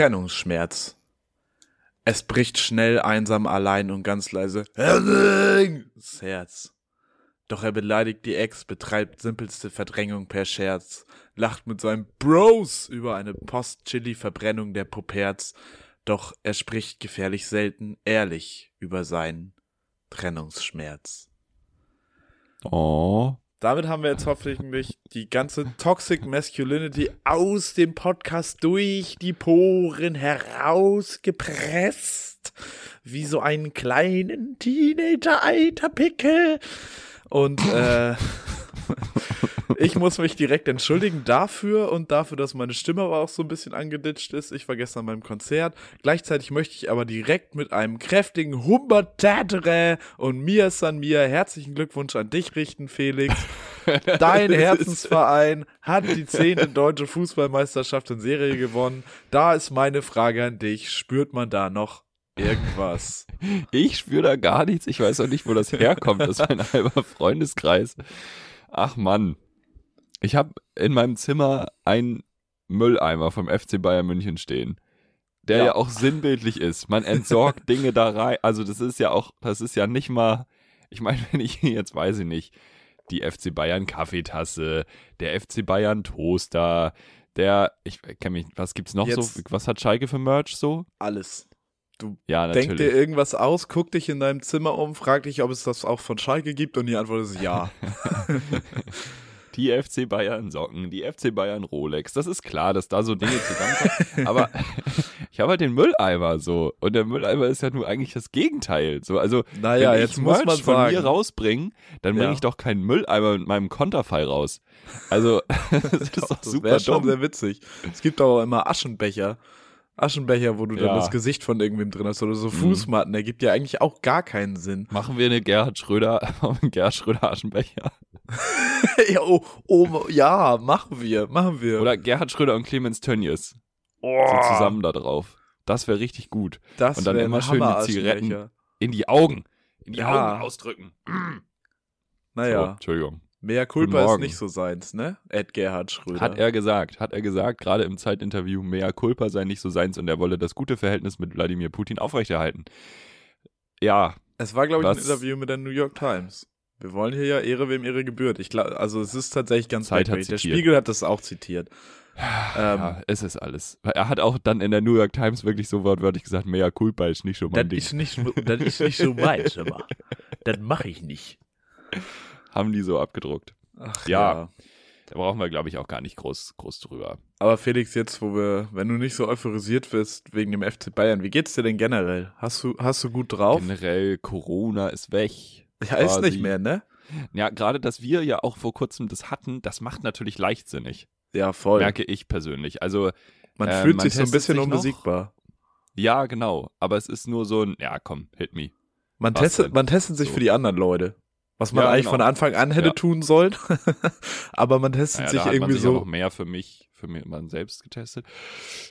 Trennungsschmerz. Es bricht schnell, einsam, allein und ganz leise. Das Herz. Doch er beleidigt die Ex, betreibt simpelste Verdrängung per Scherz, lacht mit seinen Bros über eine Post-Chili-Verbrennung der Puperz, doch er spricht gefährlich selten ehrlich über seinen Trennungsschmerz. Oh. Damit haben wir jetzt hoffentlich die ganze Toxic Masculinity aus dem Podcast durch die Poren herausgepresst. Wie so einen kleinen Teenager-Eiterpickel. Und äh, ich muss mich direkt entschuldigen dafür und dafür, dass meine Stimme aber auch so ein bisschen angeditscht ist. Ich war gestern beim Konzert. Gleichzeitig möchte ich aber direkt mit einem kräftigen Humbertätere und Mia San Mia herzlichen Glückwunsch an dich richten, Felix. Dein Herzensverein hat die zehnte deutsche Fußballmeisterschaft in Serie gewonnen. Da ist meine Frage an dich. Spürt man da noch irgendwas? Ich spüre da gar nichts. Ich weiß auch nicht, wo das herkommt. Das ist mein halber Freundeskreis. Ach Mann. Ich habe in meinem Zimmer einen Mülleimer vom FC Bayern München stehen, der ja, Ja. auch sinnbildlich ist. Man entsorgt Dinge da rein. Also das ist ja auch, das ist ja nicht mal, ich meine, wenn ich jetzt weiß ich nicht, die FC Bayern Kaffeetasse, der FC Bayern Toaster, der, ich kenne mich, was gibt's noch Jetzt- so? Was hat Schalke für Merch so? Alles. Ja, Denk dir irgendwas aus, guck dich in deinem Zimmer um, frag dich, ob es das auch von Schalke gibt und die Antwort ist ja. Die FC Bayern Socken, die FC Bayern Rolex. Das ist klar, dass da so Dinge zusammenkommen. Aber ich habe halt den Mülleimer so. Und der Mülleimer ist ja nur eigentlich das Gegenteil. So, also, Naja, wenn jetzt ich muss Merch man von sagen. mir rausbringe, dann bringe Ja. ich doch keinen Mülleimer mit meinem Konterfei raus. Also, das ist doch das super schon dumm. sehr witzig. Es gibt auch immer Aschenbecher. Aschenbecher, wo du dann Ja. Mhm. das Gesicht von irgendwem drin hast oder so Fußmatten, der gibt ja eigentlich auch gar keinen Sinn. Machen wir eine Gerhard Schröder, einen Gerhard Schröder Aschenbecher. ja, oh, oh, ja, machen wir, machen wir. Oder Gerhard Schröder und Clemens Tönnies. oh, So zusammen da drauf. Das wäre richtig gut. das und dann immer schön die. Zigaretten. In die Augen. In die Ja. Augen ausdrücken. So, Naja, Entschuldigung. Mehr Culpa ist nicht so seins, ne? Ed Gerhard Schröder. Hat er gesagt, hat er gesagt, gerade im Zeitinterview, mea culpa sei nicht so seins und er wolle das gute Verhältnis mit Wladimir Putin aufrechterhalten. Ja, Es war, glaube ich, ein? Interview mit der New York Times. Wir wollen hier ja Ehre, wem Ehre gebührt. Ich glaube, also es ist tatsächlich ganz Zeit hat merkwürdig. Der. Spiegel hat das auch zitiert. Ähm, ja, es ist alles. Er hat auch dann in der New York Times wirklich so wortwörtlich gesagt, mea culpa ist nicht schon mein Ding. nicht, das ist nicht so meins, aber das mache ich nicht. Haben die so abgedruckt. Ach Ja. Da brauchen wir, glaube ich, auch gar nicht groß, groß drüber. Aber Felix, jetzt, wo wir, wenn du nicht so euphorisiert bist wegen dem FC Bayern, wie geht's dir denn generell? Hast du, hast du gut drauf? Generell, Corona ist weg. Ja, ist quasi. nicht mehr, ne? Ja, gerade, dass wir ja auch vor kurzem das hatten, das macht natürlich leichtsinnig. Ja, voll. Merke ich persönlich. Also, man äh, fühlt man sich so ein bisschen unbesiegbar. ja, genau. Aber es ist nur so ein, ja, komm, hit me. Man Was testet, denn? man testet sich So. für die anderen Leute. Was man Ja, eigentlich genau. von Anfang an hätte Ja. tun sollen. Aber man testet Naja, sich da hat man irgendwie sich so. noch mehr für mich, für mich man selbst getestet.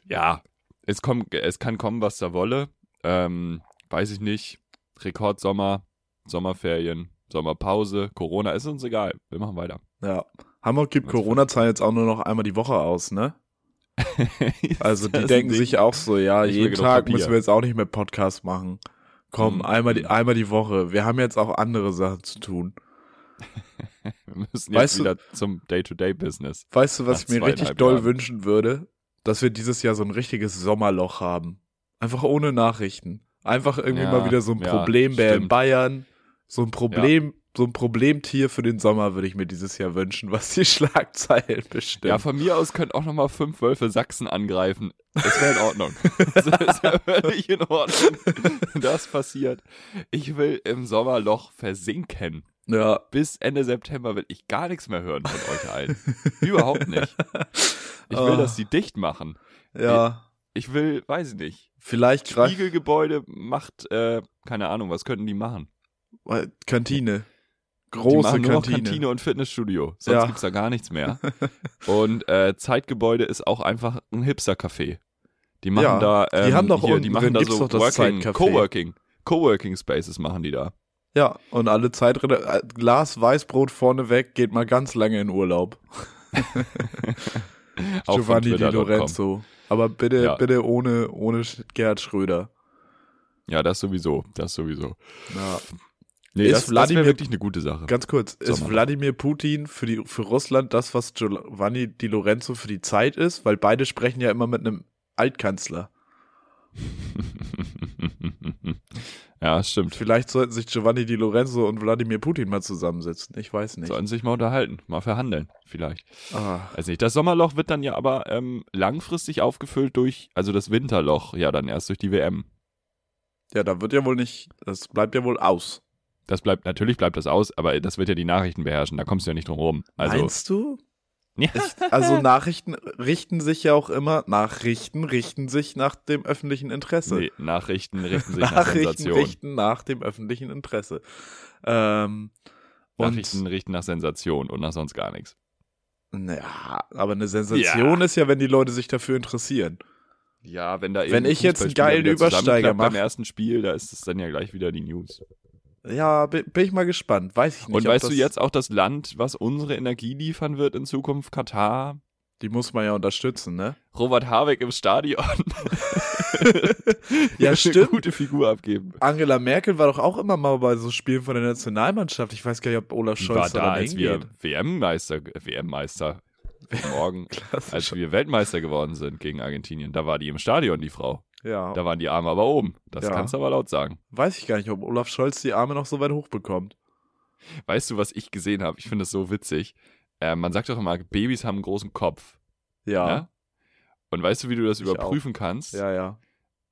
Ja, es kommt, es kann kommen, was da wolle. Ähm, weiß ich nicht. Rekordsommer, Sommerferien, Sommerpause, Corona, ist uns egal. Wir machen weiter. Ja. Hamburg gibt Corona-Zahlen jetzt auch nur noch einmal die Woche aus, ne? Also die denken sich auch so, ja, jeden Tag müssen wir jetzt auch nicht mehr Podcast machen. Komm, Mhm. einmal, die, einmal die Woche. Wir haben jetzt auch andere Sachen zu tun. Wir müssen Weißt jetzt du- wieder zum Day-to-Day-Business. Weißt du, was ich mir richtig doll Jahren. wünschen würde? Dass wir dieses Jahr so ein richtiges Sommerloch haben. Einfach ohne Nachrichten. Einfach irgendwie Ja, mal wieder so ein ja, Problembär in stimmt. Bayern. So ein Problem, so ein Problemtier für den Sommer würde ich mir dieses Jahr wünschen, was die Schlagzeilen bestimmt. Ja, von mir aus können auch noch mal fünf Wölfe Sachsen angreifen. Das wäre in Ordnung. das ist ja völlig in Ordnung. Das passiert. Ich will im Sommerloch versinken. ja. Bis Ende September will ich gar nichts mehr hören von euch allen. Überhaupt nicht. Ich will, Ah. dass sie dicht machen. ja. Ich will, weiß ich nicht. Vielleicht Spiegelgebäude macht, äh, keine Ahnung, was könnten die machen? Kantine. Große Kantine. Kantine und Fitnessstudio. Sonst Ja. gibt's da gar nichts mehr. und äh, Zeitgebäude ist auch einfach ein Hipster-Café. Die machen Ja, da, ähm, die haben doch hier, unten die machen da so Working. Coworking, Coworking Spaces machen die da. Ja, und alle Zeit, äh, Glas Weißbrot vorne weg, geht mal ganz lange in Urlaub. Giovanni Di. Lorenzo. Aber bitte, Ja. bitte ohne, ohne Gerhard Schröder. Ja, das sowieso, das sowieso. Ja. Nee, Ist das, das Wladimir- wäre wirklich eine gute Sache. Ganz kurz, ist Sommer. Wladimir Putin für, die, für Russland das, was Giovanni Di Lorenzo für die Zeit ist? Weil beide sprechen ja immer mit einem Altkanzler. ja, stimmt. Vielleicht sollten sich Giovanni Di Lorenzo und Wladimir Putin mal zusammensetzen. Ich weiß nicht. Sollen sich mal unterhalten, mal verhandeln, vielleicht. Ah, Weiß nicht. Das Sommerloch wird dann ja aber ähm, langfristig aufgefüllt durch, also das Winterloch, ja dann erst durch die WM. ja, da wird ja wohl nicht, das bleibt ja wohl aus. Das bleibt, natürlich bleibt das aus, aber das wird ja die Nachrichten beherrschen, da kommst du ja nicht drum rum. Also, Meinst du? ja, Ich, also Nachrichten richten sich ja auch immer, Nachrichten richten sich nach dem öffentlichen Interesse. nee, Nachrichten richten sich nach Nachrichten Sensation. richten nach dem öffentlichen Interesse. Ähm, Nachrichten richten nach Sensation und nach sonst gar nichts. Naja, aber eine Sensation ist ja, wenn die Leute sich dafür interessieren. Ja, wenn da Wenn ich jetzt einen geilen Übersteiger zusammenklappt beim ersten Spiel, da ist es dann ja gleich wieder die News. Ja, bin, bin ich mal gespannt. Weiß ich nicht. Und weißt du jetzt auch das Land, was unsere Energie liefern wird in Zukunft? Katar? Die muss man ja unterstützen, ne? Robert Habeck im Stadion. Ja, Eine stimmt. gute Figur abgeben. Angela Merkel war doch auch immer mal bei so Spielen von der Nationalmannschaft. Ich weiß gar nicht, ob Olaf Scholz war da, dann als wir hingeht. WM-Meister, äh, WM-Meister, morgen, als wir Weltmeister geworden sind gegen Argentinien. Da war die im Stadion, die Frau. Ja, Da waren die Arme aber oben. Das Ja. kannst du aber laut sagen. weiß ich gar nicht, ob Olaf Scholz die Arme noch so weit hochbekommt. Weißt du, was ich gesehen habe? Ich finde es so witzig. Äh, man sagt doch immer, Babys haben einen großen Kopf. Ja, Ja? Und weißt du, wie du das Ich überprüfen kannst? ja, ja.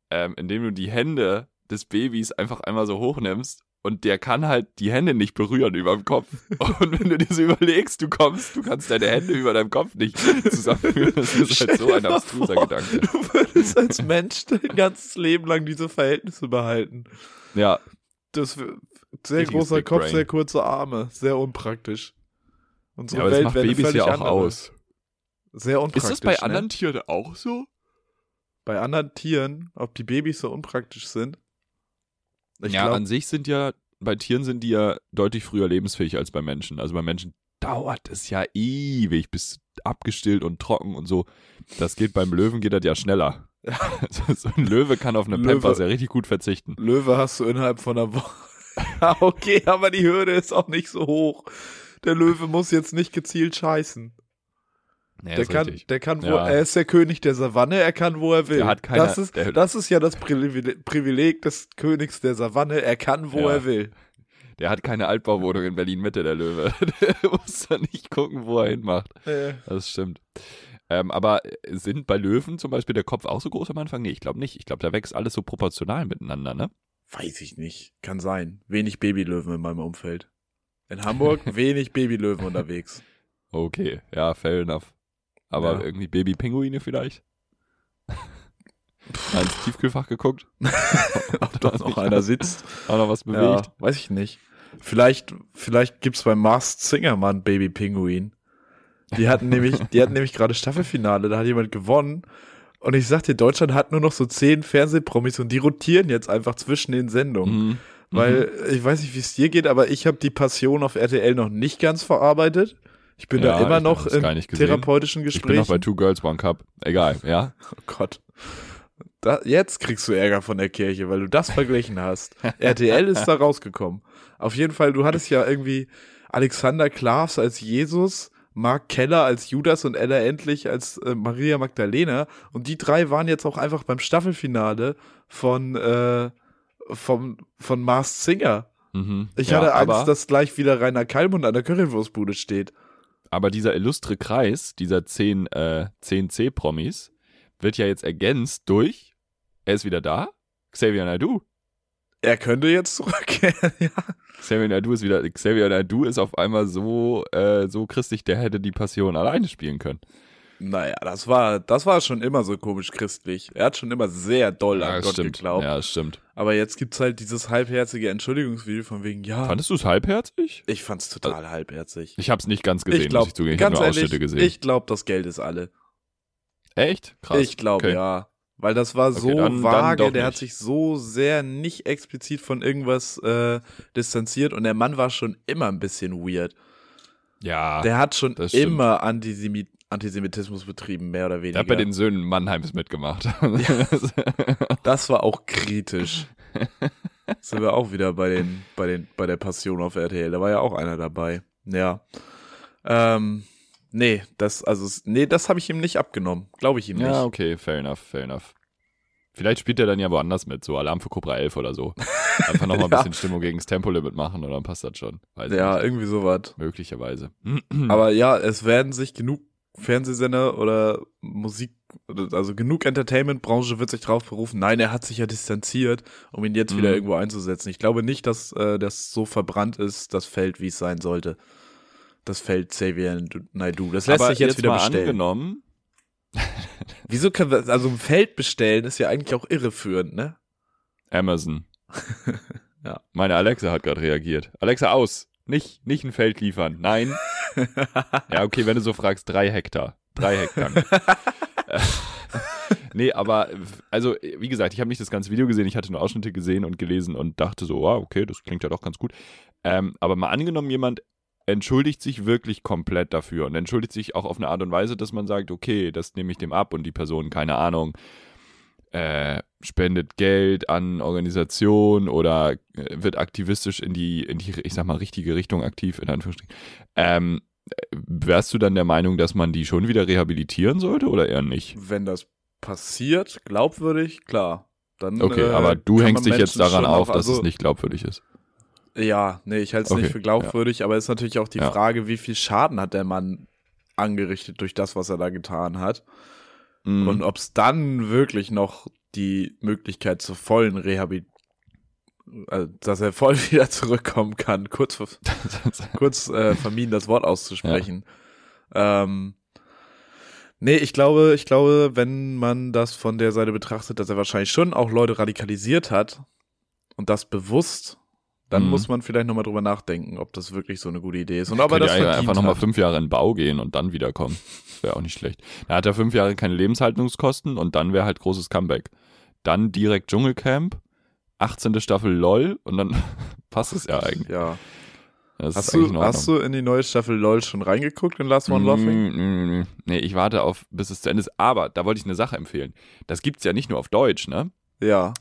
ähm, indem du die Hände des Babys einfach einmal so hochnimmst und der kann halt die Hände nicht berühren über dem Kopf. Und wenn du dir so überlegst, du kommst, du kannst deine Hände über deinem Kopf nicht zusammenführen. Das ist halt so ein abstruser vor, Gedanke. Du würdest als Mensch dein ganzes Leben lang diese Verhältnisse behalten. Ja, Das sehr Richtiges großer Big Kopf, Brain. sehr kurze Arme, sehr unpraktisch. Unsere ja aber das Welt macht wäre eine Babys ja auch andere. aus. Sehr unpraktisch. Ist das bei ne? anderen Tieren auch so? Bei anderen Tieren, ob die Babys so unpraktisch sind? Ich ja, glaub, an sich sind ja, bei Tieren sind die ja deutlich früher lebensfähig als bei Menschen. Also bei Menschen dauert es ja ewig, bis abgestillt und trocken und so. Das geht beim Löwen geht das ja schneller. so, ein Löwe kann auf eine Löwe- Pampers ja richtig gut verzichten. Löwe hast du innerhalb von einer Woche. okay, aber die Hürde ist auch nicht so hoch. Der Löwe muss jetzt nicht gezielt scheißen. Ja, der, kann, der kann, wo, Ja. er ist der König der Savanne, er kann, wo er will. Der hat keine- das, ist, der- das ist ja das Privileg, des Königs der Savanne, er kann, wo Ja. er will. Der hat keine Altbauwohnung in Berlin-Mitte, der Löwe. Der muss da nicht gucken, wo er hinmacht. Das stimmt. Ähm, aber sind bei Löwen zum Beispiel der Kopf auch so groß am Anfang? Nee, ich glaube nicht. Ich glaube, da wächst alles so proportional miteinander, ne? weiß ich nicht. Kann sein. Wenig Babylöwen in meinem Umfeld. In Hamburg wenig Babylöwen unterwegs. Okay, ja, fair enough. Aber Ja. irgendwie Baby-Pinguine vielleicht? Mal ins Tiefkühlfach geguckt? Ob da noch einer sitzt. Auch noch was bewegt? Ja, weiß ich nicht. Vielleicht, vielleicht gibt's bei Mars Singer mal einen Baby Pinguin. Die hatten nämlich, die hatten nämlich gerade Staffelfinale, da hat jemand gewonnen. Und ich sag dir, Deutschland hat nur noch so zehn Fernsehpromis und die rotieren jetzt einfach zwischen den Sendungen. Mhm. Weil ich weiß nicht, wie es dir geht, aber ich habe die Passion auf RTL noch nicht ganz verarbeitet. Ich bin da Ja, immer ich noch gesehen. therapeutischen Ich bin noch bei Two Girls, One Cup. Egal, ja? Oh Gott. Da, jetzt kriegst du Ärger von der Kirche, weil du das verglichen hast. RTL ist da rausgekommen. Auf jeden Fall, du hattest ja irgendwie Alexander Klavs als Jesus, Mark Keller als Judas und Ella Endlich als äh, Maria Magdalena. Und die drei waren jetzt auch einfach beim Staffelfinale von, äh, vom, von Mars Singer. Mhm. Ich ja, hatte Angst, dass gleich wieder Rainer Kallmund an der Currywurstbude steht. Aber dieser illustre Kreis, dieser 10, äh, 10C-Promis, wird ja jetzt ergänzt durch, er ist wieder da, Xavier Naidoo. Er könnte jetzt zurückkehren, ja. Xavier Naidoo ist wieder, Xavier Naidoo ist auf einmal so, äh, so christlich, der hätte die Passion alleine spielen können. Naja, das war, das war schon immer so komisch christlich. Er hat schon immer sehr doll an Ja, Gott stimmt. geglaubt. Ja, das stimmt. Aber jetzt gibt's halt dieses halbherzige Entschuldigungsvideo von wegen, ja, Fandest du es halbherzig? ich fand's total halbherzig. Ich hab's nicht ganz gesehen, ich glaube, muss ich zugeben. Ich ganz nur ehrlich, Ausschnitte gesehen. ich glaube, das Geld ist alle. Echt? Krass. Ich glaube, Okay. ja. Weil das war so dann- dann vage, doch der hat nicht. sich so sehr nicht explizit von irgendwas äh, distanziert und der Mann war schon immer ein bisschen weird. Ja. Der hat schon immer Antisemi Antisemitismus betrieben, mehr oder Der weniger. hat bei den Söhnen Mannheims mitgemacht. das war auch kritisch. Sind wir auch wieder bei den, bei den, bei der Passion auf RTL. Da war ja auch einer dabei. Ja. Ähm, nee, das, also, nee, das habe ich ihm nicht abgenommen. Glaube ich ihm ja, nicht. okay, fair enough, fair enough. Vielleicht spielt er dann ja woanders mit, so Alarm für Cobra 11 oder so. Einfach nochmal ein Ja. bisschen Stimmung gegen das Tempolimit machen und dann passt das schon. Weiß Ja, nicht. irgendwie sowas. Möglicherweise. Aber ja, es werden sich genug Fernsehsender oder Musik, also genug Entertainment-Branche wird sich drauf berufen. Nein, er hat sich ja distanziert, um ihn jetzt wieder Mhm. irgendwo einzusetzen. Ich glaube nicht, dass äh, das so verbrannt ist, das Feld, wie es sein sollte. Das Feld Xavier Naidu. Das lässt Aber sich jetzt, wieder mal bestellen. angenommen, Wieso können wir, also ein Feld bestellen ist ja eigentlich auch irreführend, ne? Amazon. Ja. Meine Alexa hat gerade reagiert. Alexa aus. Nicht, nicht ein Feld liefern. Nein. ja, okay, wenn du so fragst, drei Hektar. Drei Hektar. Nee, aber, also, wie gesagt, ich habe nicht das ganze Video gesehen, ich hatte nur Ausschnitte gesehen und gelesen und dachte so, wow, okay, das klingt ja doch ganz gut. Ähm, aber mal angenommen, jemand entschuldigt sich wirklich komplett dafür und entschuldigt sich auch auf eine Art und Weise, dass man sagt, okay, das nehme ich dem ab und die Person, keine Ahnung, äh, spendet Geld an Organisationen oder äh, wird aktivistisch in die, in die, ich sag mal, richtige Richtung aktiv, in Anführungsstrichen. Ähm, äh, wärst du dann der Meinung, dass man die schon wieder rehabilitieren sollte oder eher nicht? Wenn das passiert, glaubwürdig, klar. Dann, Okay, äh, aber du hängst dich jetzt Menschen daran schon auf, dass also, es nicht glaubwürdig ist. Ja, nee, ich halte es Okay, nicht für glaubwürdig, aber es ist natürlich auch die Ja. Frage, wie viel Schaden hat der Mann angerichtet durch das, was er da getan hat. Mhm. Und ob es dann wirklich noch die Möglichkeit zur vollen Rehabilitation, also, dass er voll wieder zurückkommen kann, kurz, kurz äh, vermieden, das Wort auszusprechen. Ähm, nee, ich glaube, ich glaube, wenn man das von der Seite betrachtet, dass er wahrscheinlich schon auch Leute radikalisiert hat und das bewusst, dann Mhm. muss man vielleicht nochmal drüber nachdenken, ob das wirklich so eine gute Idee ist. Und ob er das ja einfach nochmal fünf Jahre in Bau gehen und dann wiederkommen. Wäre auch nicht schlecht. Da hat er fünf Jahre keine Lebenshaltungskosten und dann wäre halt großes Comeback. Dann direkt Dschungelcamp, 18. Staffel LOL und dann passt es ja eigentlich. Ja. Das Hast in du, Ordnung. hast du in die neue Staffel LOL schon reingeguckt in Last One Laughing? Mm, mm, mm. Nee, ich warte auf, bis es zu Ende ist. Aber da wollte ich eine Sache empfehlen. Das gibt's ja nicht nur auf Deutsch, ne? Ja.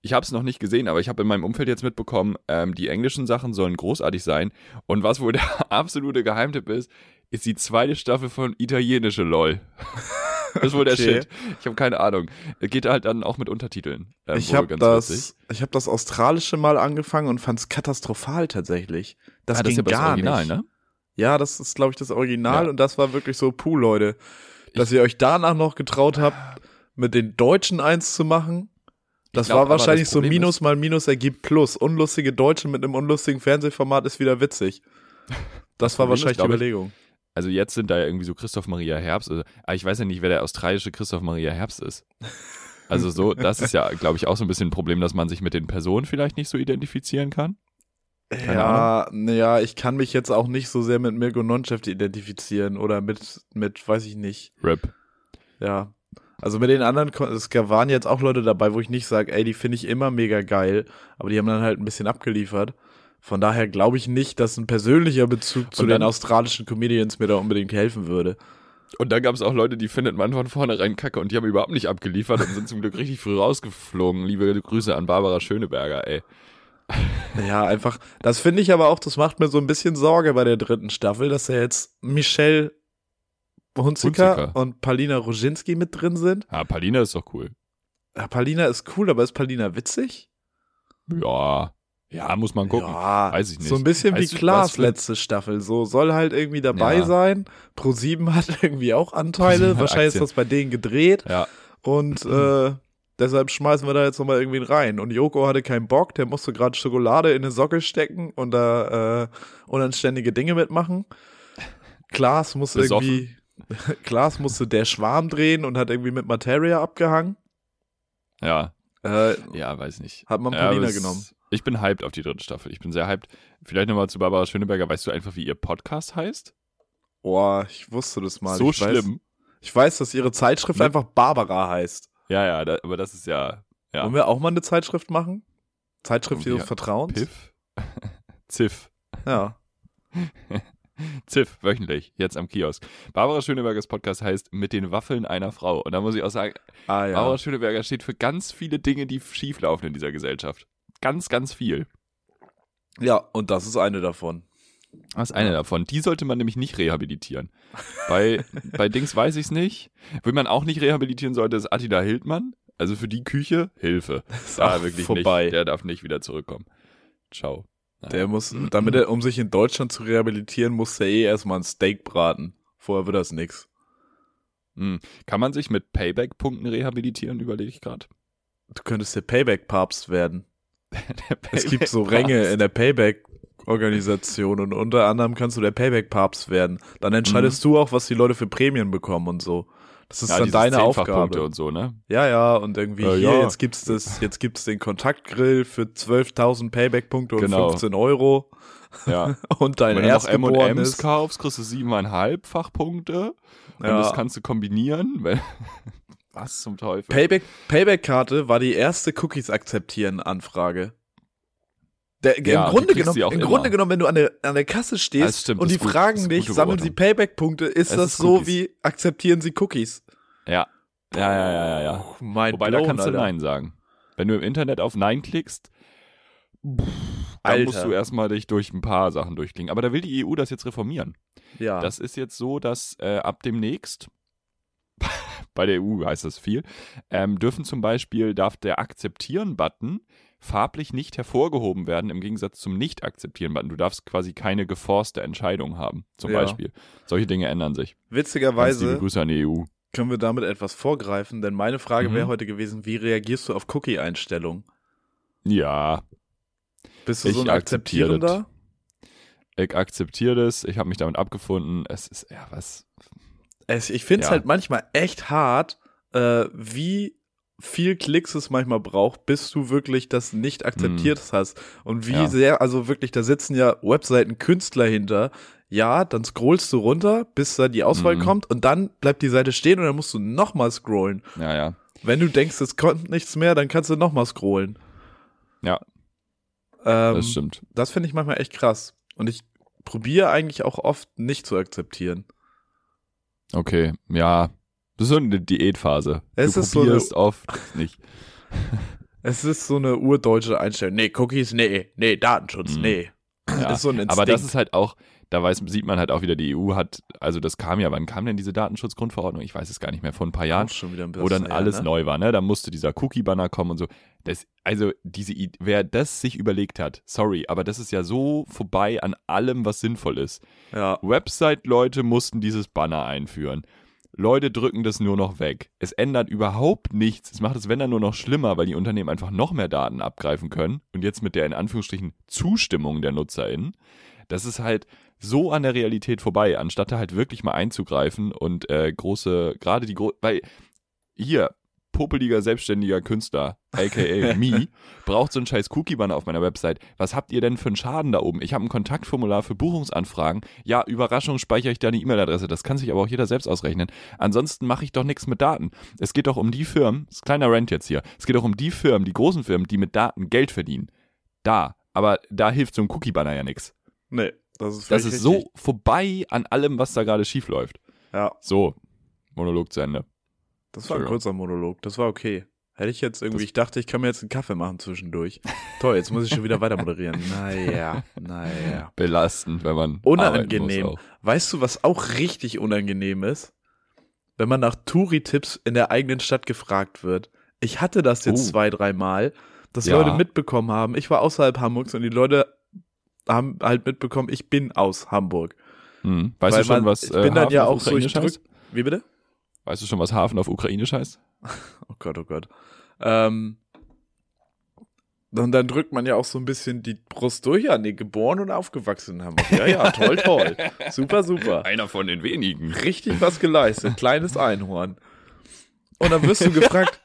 Ich habe es noch nicht gesehen, aber ich habe in meinem Umfeld jetzt mitbekommen, ähm, die englischen Sachen sollen großartig sein. Und was wohl der absolute Geheimtipp ist, ist die zweite Staffel von italienische LOL. das ist wohl der Okay. Shit. Ich habe keine Ahnung. Geht halt dann auch mit Untertiteln. Ähm, ich habe das, witzig. ich habe das australische mal angefangen und fand es katastrophal tatsächlich. Das ah, das ging ist aber das gar Original, nicht. ne? Ja, das ist, glaube ich, das Original Ja. und das war wirklich so, puh, Leute, dass ihr euch danach noch getraut habt, mit den Deutschen eins zu machen. Das glaub war wahrscheinlich das so Minus mal Minus ergibt Plus. Unlustige Deutsche mit einem unlustigen Fernsehformat ist wieder witzig. Das war Problem ist, wahrscheinlich die glaub ich, Überlegung. Also jetzt sind da ja irgendwie so Christoph Maria Herbst. Also, aber ich weiß ja nicht, wer der australische Christoph Maria Herbst ist. Also so, das ist ja, glaube ich, auch so ein bisschen ein Problem, dass man sich mit den Personen vielleicht nicht so identifizieren kann. Keine Ja, naja, ich kann mich jetzt auch nicht so sehr mit Mirko Nonchef identifizieren oder mit, mit, weiß ich nicht. Rip. Ja. Also mit den anderen, es waren jetzt auch Leute dabei, wo ich nicht sage, ey, die finde ich immer mega geil, aber die haben dann halt ein bisschen abgeliefert. Von daher glaube ich nicht, dass ein persönlicher Bezug zu Und den dann- australischen Comedians mir da unbedingt helfen würde. Und dann gab es auch Leute, die findet man von vornherein kacke und die haben überhaupt nicht abgeliefert und sind zum Glück richtig früh rausgeflogen. Liebe Grüße an Barbara Schöneberger, ey. Ja, einfach, das finde ich aber auch, das macht mir so ein bisschen Sorge bei der dritten Staffel, dass da jetzt Michelle Hunziker, Hunziker. und Palina Roginski mit drin sind. Ah, Palina ist doch cool. Ja, Palina ist cool, aber ist Palina witzig? Ja. Ja, muss man gucken. Ja, Weiß ich nicht. So ein bisschen Weißt wie Klaas letzte Staffel. So soll halt irgendwie dabei Ja. sein. Pro7 hat irgendwie auch Anteile. Hat Wahrscheinlich ist das bei denen gedreht. Ja. Und äh, deshalb schmeißen wir da jetzt nochmal irgendwie rein. Und Joko hatte keinen Bock, der musste gerade Schokolade in eine Socke stecken und da äh, unanständige Dinge mitmachen. Klaas musste Besoffen. irgendwie. Klaas musste der Schwarm drehen und hat irgendwie mit Materia abgehangen. Ja. Äh, Ja, weiß nicht. Hat man ja, Paulina es- genommen. Ich bin hyped auf die dritte Staffel. Ich bin sehr hyped. Vielleicht nochmal zu Barbara Schöneberger. Weißt du einfach, wie ihr Podcast heißt? boah, ich wusste das mal. so ich Weiß, schlimm. ich weiß, dass ihre Zeitschrift Ne? einfach Barbara heißt. Ja, ja, da, aber das ist ja, ja. Wollen wir auch mal eine Zeitschrift machen? Zeitschrift ihres Vertrauens? Piff. Ziff. Ja. Ziff, wöchentlich, jetzt am Kiosk. Barbara Schönebergers Podcast heißt Mit den Waffeln einer Frau. Und da muss ich auch sagen, Ah ja. Barbara Schöneberger steht für ganz viele Dinge, die schieflaufen in dieser Gesellschaft. Ganz, ganz viel. ja, und das ist eine davon. Das ist eine davon. Die sollte man nämlich nicht rehabilitieren. Bei, bei Dings weiß ich es nicht. Wen man auch nicht rehabilitieren sollte, ist Attila Hildmann. Also für die Küche, Hilfe. Da wirklich vorbei. nicht. Der darf nicht wieder zurückkommen. Ciao. Der muss, damit er, um sich in Deutschland zu rehabilitieren, muss er eh erstmal ein Steak braten. Vorher wird das nix. Hm. Kann man sich mit Payback-Punkten rehabilitieren, überlege ich gerade. Du könntest der Payback-Papst werden. Es gibt so Ränge in der Payback-Organisation und unter anderem kannst du der Payback-Papst werden. Dann entscheidest du auch, was die Leute für Prämien bekommen und so. Das ist. Ja, dann deine Aufgabe. und so, ne? Ja, ja, und irgendwie Äh, hier, ja. jetzt gibt's das, jetzt gibt's den Kontaktgrill für 12.000 Payback-Punkte und Genau. 15 Euro. Ja. Und dein Wenn du noch M&M's Erstgeborenes. kaufst, kriegst du siebeneinhalb Fachpunkte. Und Ja. das kannst du kombinieren. Wenn, was zum Teufel? Payback, Payback-Karte war die erste Cookies akzeptieren Anfrage. Der, Ja, Im, Grunde genommen, Im immer. Grunde genommen, wenn du an der, an der Kasse Das stehst stimmt, und das die gut, fragen das dich, sammeln sie. Payback-Punkte, ist Es das ist so Cookies. wie akzeptieren sie Cookies? Ja. Ja, ja, ja, ja, ja. Mein Wobei, da kannst du Nein sagen. Wenn du im Internet auf Nein klickst, dann Alter. musst du erstmal dich durch ein paar Sachen durchklicken. Aber da will die EU das jetzt reformieren. Ja. Das ist jetzt so, dass äh, ab demnächst, bei der EU heißt das viel, ähm, dürfen zum Beispiel, darf der Akzeptieren-Button farblich nicht hervorgehoben werden, im Gegensatz zum Nicht-Akzeptieren-Button. Du darfst quasi keine geforste Entscheidung haben, zum Ja. Beispiel. Solche Dinge ändern sich. Ganz liebe Witzigerweise Grüße an die EU. können wir damit etwas vorgreifen, denn meine Frage Mhm. wäre heute gewesen, wie reagierst du auf Cookie-Einstellungen? Ja, Bist du Ich so ein akzeptiere Akzeptierender? ich akzeptiere das, ich habe mich damit abgefunden. Es ist, ja, was, Es, ich finde es Ja. halt manchmal echt hart, äh, wie viel Klicks es manchmal braucht, bis du wirklich das nicht akzeptiert hast. Und wie. Ja. sehr, also wirklich, da sitzen ja Webseiten-Künstler hinter. Ja, dann scrollst du runter, bis da die Auswahl Mhm. kommt und dann bleibt die Seite stehen und dann musst du nochmal scrollen. ja, ja. Wenn du denkst, es kommt nichts mehr, dann kannst du nochmal scrollen. Ja, Ähm, das stimmt. das finde ich manchmal echt krass. Und ich probiere eigentlich auch oft nicht zu akzeptieren. Okay, ja. Das ist so eine Diätphase. Es du ist so eine- probierst oft nicht. Es ist so eine urdeutsche Einstellung. Nee, Cookies, nee, nee, Datenschutz, Mhm. nee. Ja, ist so ein aber das ist halt auch, da weiß, sieht man halt auch wieder, die EU hat, also das kam ja, wann kam denn diese Datenschutzgrundverordnung? Ich weiß es gar nicht mehr, vor ein paar Jahren, schon wieder ein wo dann bisschen, alles ja, ne? neu war, ne? Da musste dieser Cookie-Banner kommen und so. Das, also diese, wer das sich überlegt hat, sorry, aber das ist ja so vorbei an allem, was sinnvoll ist. Ja, Website-Leute mussten dieses Banner einführen. Leute drücken das nur noch weg. Es ändert überhaupt nichts. Es macht es, wenn dann nur noch schlimmer, weil die Unternehmen einfach noch mehr Daten abgreifen können. Und jetzt mit der in Anführungsstrichen Zustimmung der NutzerInnen. Das ist halt so an der Realität vorbei, anstatt da halt wirklich mal einzugreifen und äh, große, gerade die große, weil hier, popeliger, selbstständiger Künstler, aka me, braucht so einen scheiß Cookie-Banner auf meiner Website. Was habt ihr denn für einen Schaden da oben? Ich habe ein Kontaktformular für Buchungsanfragen. Ja, Überraschung, speichere ich da eine E-Mail-Adresse. Das kann sich aber auch jeder selbst ausrechnen. Ansonsten mache ich doch nichts mit Daten. Es geht doch um die Firmen, das ist ein kleiner Rant jetzt hier, es geht doch um die Firmen, die großen Firmen, die mit Daten Geld verdienen. Da. Aber da hilft so ein Cookie-Banner ja nichts. nee, das ist Das ist richtig. so vorbei an allem, was da gerade schief läuft. Ja, So, Monolog zu Ende. Das war ein kurzer Monolog, das war okay. Hätte ich jetzt irgendwie, Das- ich dachte, ich kann mir jetzt einen Kaffee machen zwischendurch. Toll, jetzt muss ich schon wieder weiter moderieren. Naja, naja. Belastend, wenn man. Unangenehm. Weißt du, was auch richtig unangenehm ist? Wenn man nach Touri-Tipps in der eigenen Stadt gefragt wird. Ich hatte das jetzt Oh. zwei, dreimal, dass Ja. Leute mitbekommen haben. Ich war außerhalb Hamburgs und die Leute haben halt mitbekommen, ich bin aus Hamburg. Hm. Weißt Weil du schon, man- was ich äh, bin dann Hafen ja auch so, ich drück? Wie bitte? Weißt du schon, was Hafen auf Ukrainisch heißt? Oh Gott, oh Gott. Ähm, und dann drückt man ja auch so ein bisschen die Brust durch. Ja, nee, geboren und aufgewachsen in Hamburg. Ja, ja, toll, toll. Super, super. Einer von den wenigen. Richtig was geleistet. Kleines Einhorn. Und dann wirst du gefragt,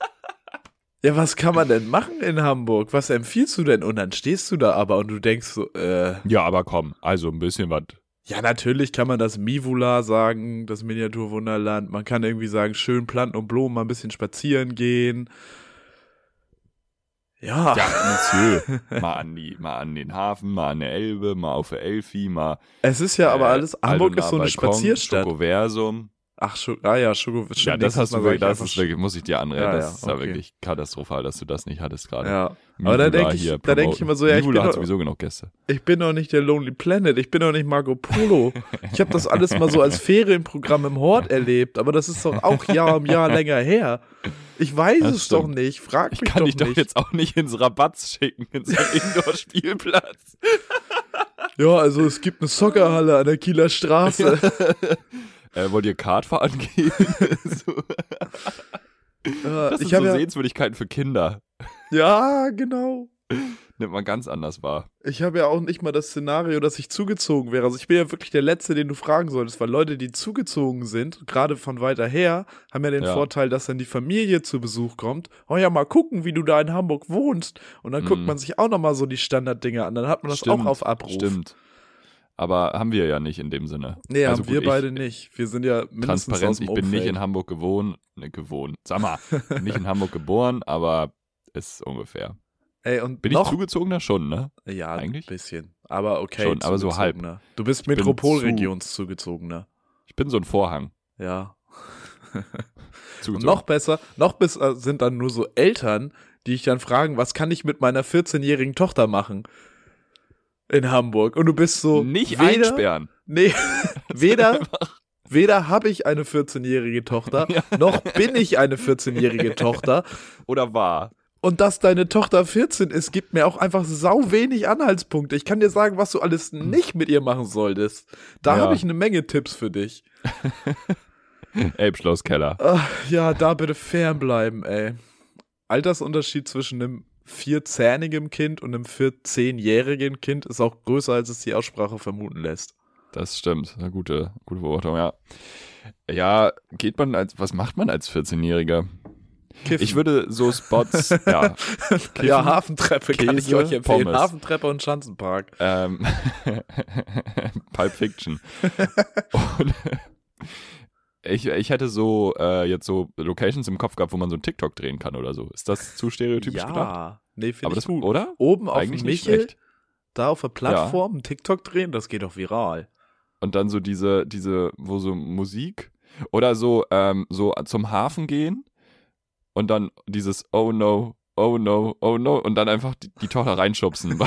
ja, was kann man denn machen in Hamburg? Was empfiehlst du denn? Und dann stehst du da aber und du denkst so, äh, Ja, aber komm, also ein bisschen was. Ja, natürlich kann man das Mivula sagen, das Miniaturwunderland. Man kann irgendwie sagen, schön Planten und Blumen, mal ein bisschen spazieren gehen. Ja. Ja, Monsieur. mal, an die, mal an den Hafen, mal an der Elbe, mal auf der Elfi, mal. Es ist ja aber äh, alles, Hamburg Altona ist so eine Balkon, Spazierstadt. Schokoversum. Ach, Scho ah ja, Schoko. Ja, das hast du wirklich, ich das ist wirklich, muss ich dir anreden. Ja, das ja, ist ja okay. wirklich katastrophal, dass du das nicht hattest gerade. Ja. Aber da Mivula denk ich- da denk ich immer so, ja, ich bin hat doch- sowieso genug Gäste. Ich bin doch nicht der Lonely Planet, ich bin doch nicht Marco Polo. Ich habe das alles mal so als Ferienprogramm im Hort erlebt, aber das ist doch auch Jahr um Jahr länger her. Ich weiß Das es doch stimmt. nicht, frag mich Ich kann doch dich doch nicht. jetzt auch nicht ins Rabatz schicken, in so einen Indoor-Spielplatz. Ja, also es gibt eine Soccerhalle an der Kieler Straße. Äh, wollt ihr Kart fahren gehen? so. Äh, Das sind ich so ja, Sehenswürdigkeiten für Kinder. ja, genau. Nimmt man ganz anders wahr. Ich habe ja auch nicht mal das Szenario, dass ich zugezogen wäre. Also ich bin ja wirklich der Letzte, den du fragen solltest, weil Leute, die zugezogen sind, gerade von weiter her, haben ja den Ja. Vorteil, dass dann die Familie zu Besuch kommt. Oh ja, mal gucken, wie du da in Hamburg wohnst. Und dann guckt Mhm. man sich auch nochmal so die Standarddinge an. Dann hat man das Stimmt, auch auf Abruf. Stimmt. Aber haben wir ja nicht in dem Sinne. Nee, Also haben wir gut, beide ich, nicht. Wir sind ja mindestens Transparenz, ich bin nicht in Hamburg gewohnt, ne, gewohnt. Sag mal, nicht in Hamburg geboren, aber ist ungefähr. Ey, und Bin noch? ich zugezogener schon, ne? ja, eigentlich? ein bisschen. Aber okay. Schon, aber so halb. Du bist Metropolregionszugezogener. Ich bin so ein Vorhang. Ja. Und noch besser, noch besser sind dann nur so Eltern, die ich dann fragen, was kann ich mit meiner 14-jährigen Tochter machen? In Hamburg. Und du bist so. nicht weder, einsperren. Nee, weder, weder habe ich eine 14-jährige Tochter, noch bin ich eine 14-jährige Tochter. Oder war. Und dass deine Tochter 14 ist, gibt mir auch einfach sau wenig Anhaltspunkte. Ich kann dir sagen, was du alles nicht mit ihr machen solltest. Da Hm. Ja. habe ich eine Menge Tipps für dich. Elbschlosskeller. Ach, ja, da bitte fernbleiben, ey. Altersunterschied zwischen einem vierzähnigen Kind und einem 14-jährigen Kind ist auch größer, als es die Aussprache vermuten lässt. Das stimmt. Eine gute, gute Beobachtung, ja. Ja, geht man als, was macht man als 14-Jähriger? Kiffen. Ich würde so Spots, ja, ja, Hafentreppe kann ich Käse, euch empfehlen. Pommes. Hafentreppe und Schanzenpark. ähm, Pulp Fiction. Und ich, ich hätte so äh, jetzt so Locations im Kopf gehabt, wo man so ein TikTok drehen kann oder so. Ist das zu stereotypisch gedacht? ja, nee, finde Aber ich das, gut. oder? Oben auf Eigentlich dem nicht Michel, schlecht. da auf der Plattform, einen TikTok drehen, das geht doch viral. Und dann so diese, diese, wo so Musik oder so, ähm, so zum Hafen gehen und dann dieses Oh no, oh no, oh no und dann einfach die, die Tochter reinschubsen.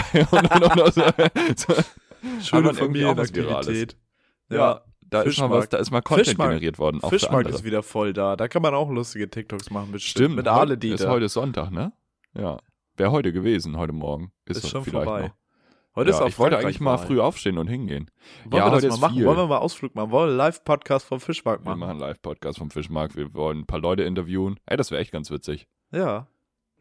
Schöne. Familienaktivität. Ja, da ist mal was, da ist mal Content Fischmarkt. generiert worden. Auch Fischmarkt ist wieder voll da. Da kann man auch lustige TikToks machen mit Stimmt, mit heu- Ale ist Dieter. heute Sonntag, ne? Ja. Wäre heute gewesen, heute Morgen. Ist, Ist schon vielleicht vorbei. Noch. Heute ja, ist auch ich wollte eigentlich mal Wahl. früh aufstehen und hingehen. Wollen ja, wir das mal machen? viel. Wollen wir mal Ausflug machen? Wollen wir einen Live-Podcast vom Fischmarkt Wir machen? machen einen Live-Podcast vom Fischmarkt. Wir wollen ein paar Leute interviewen. Ey, das wäre echt ganz witzig. Ja.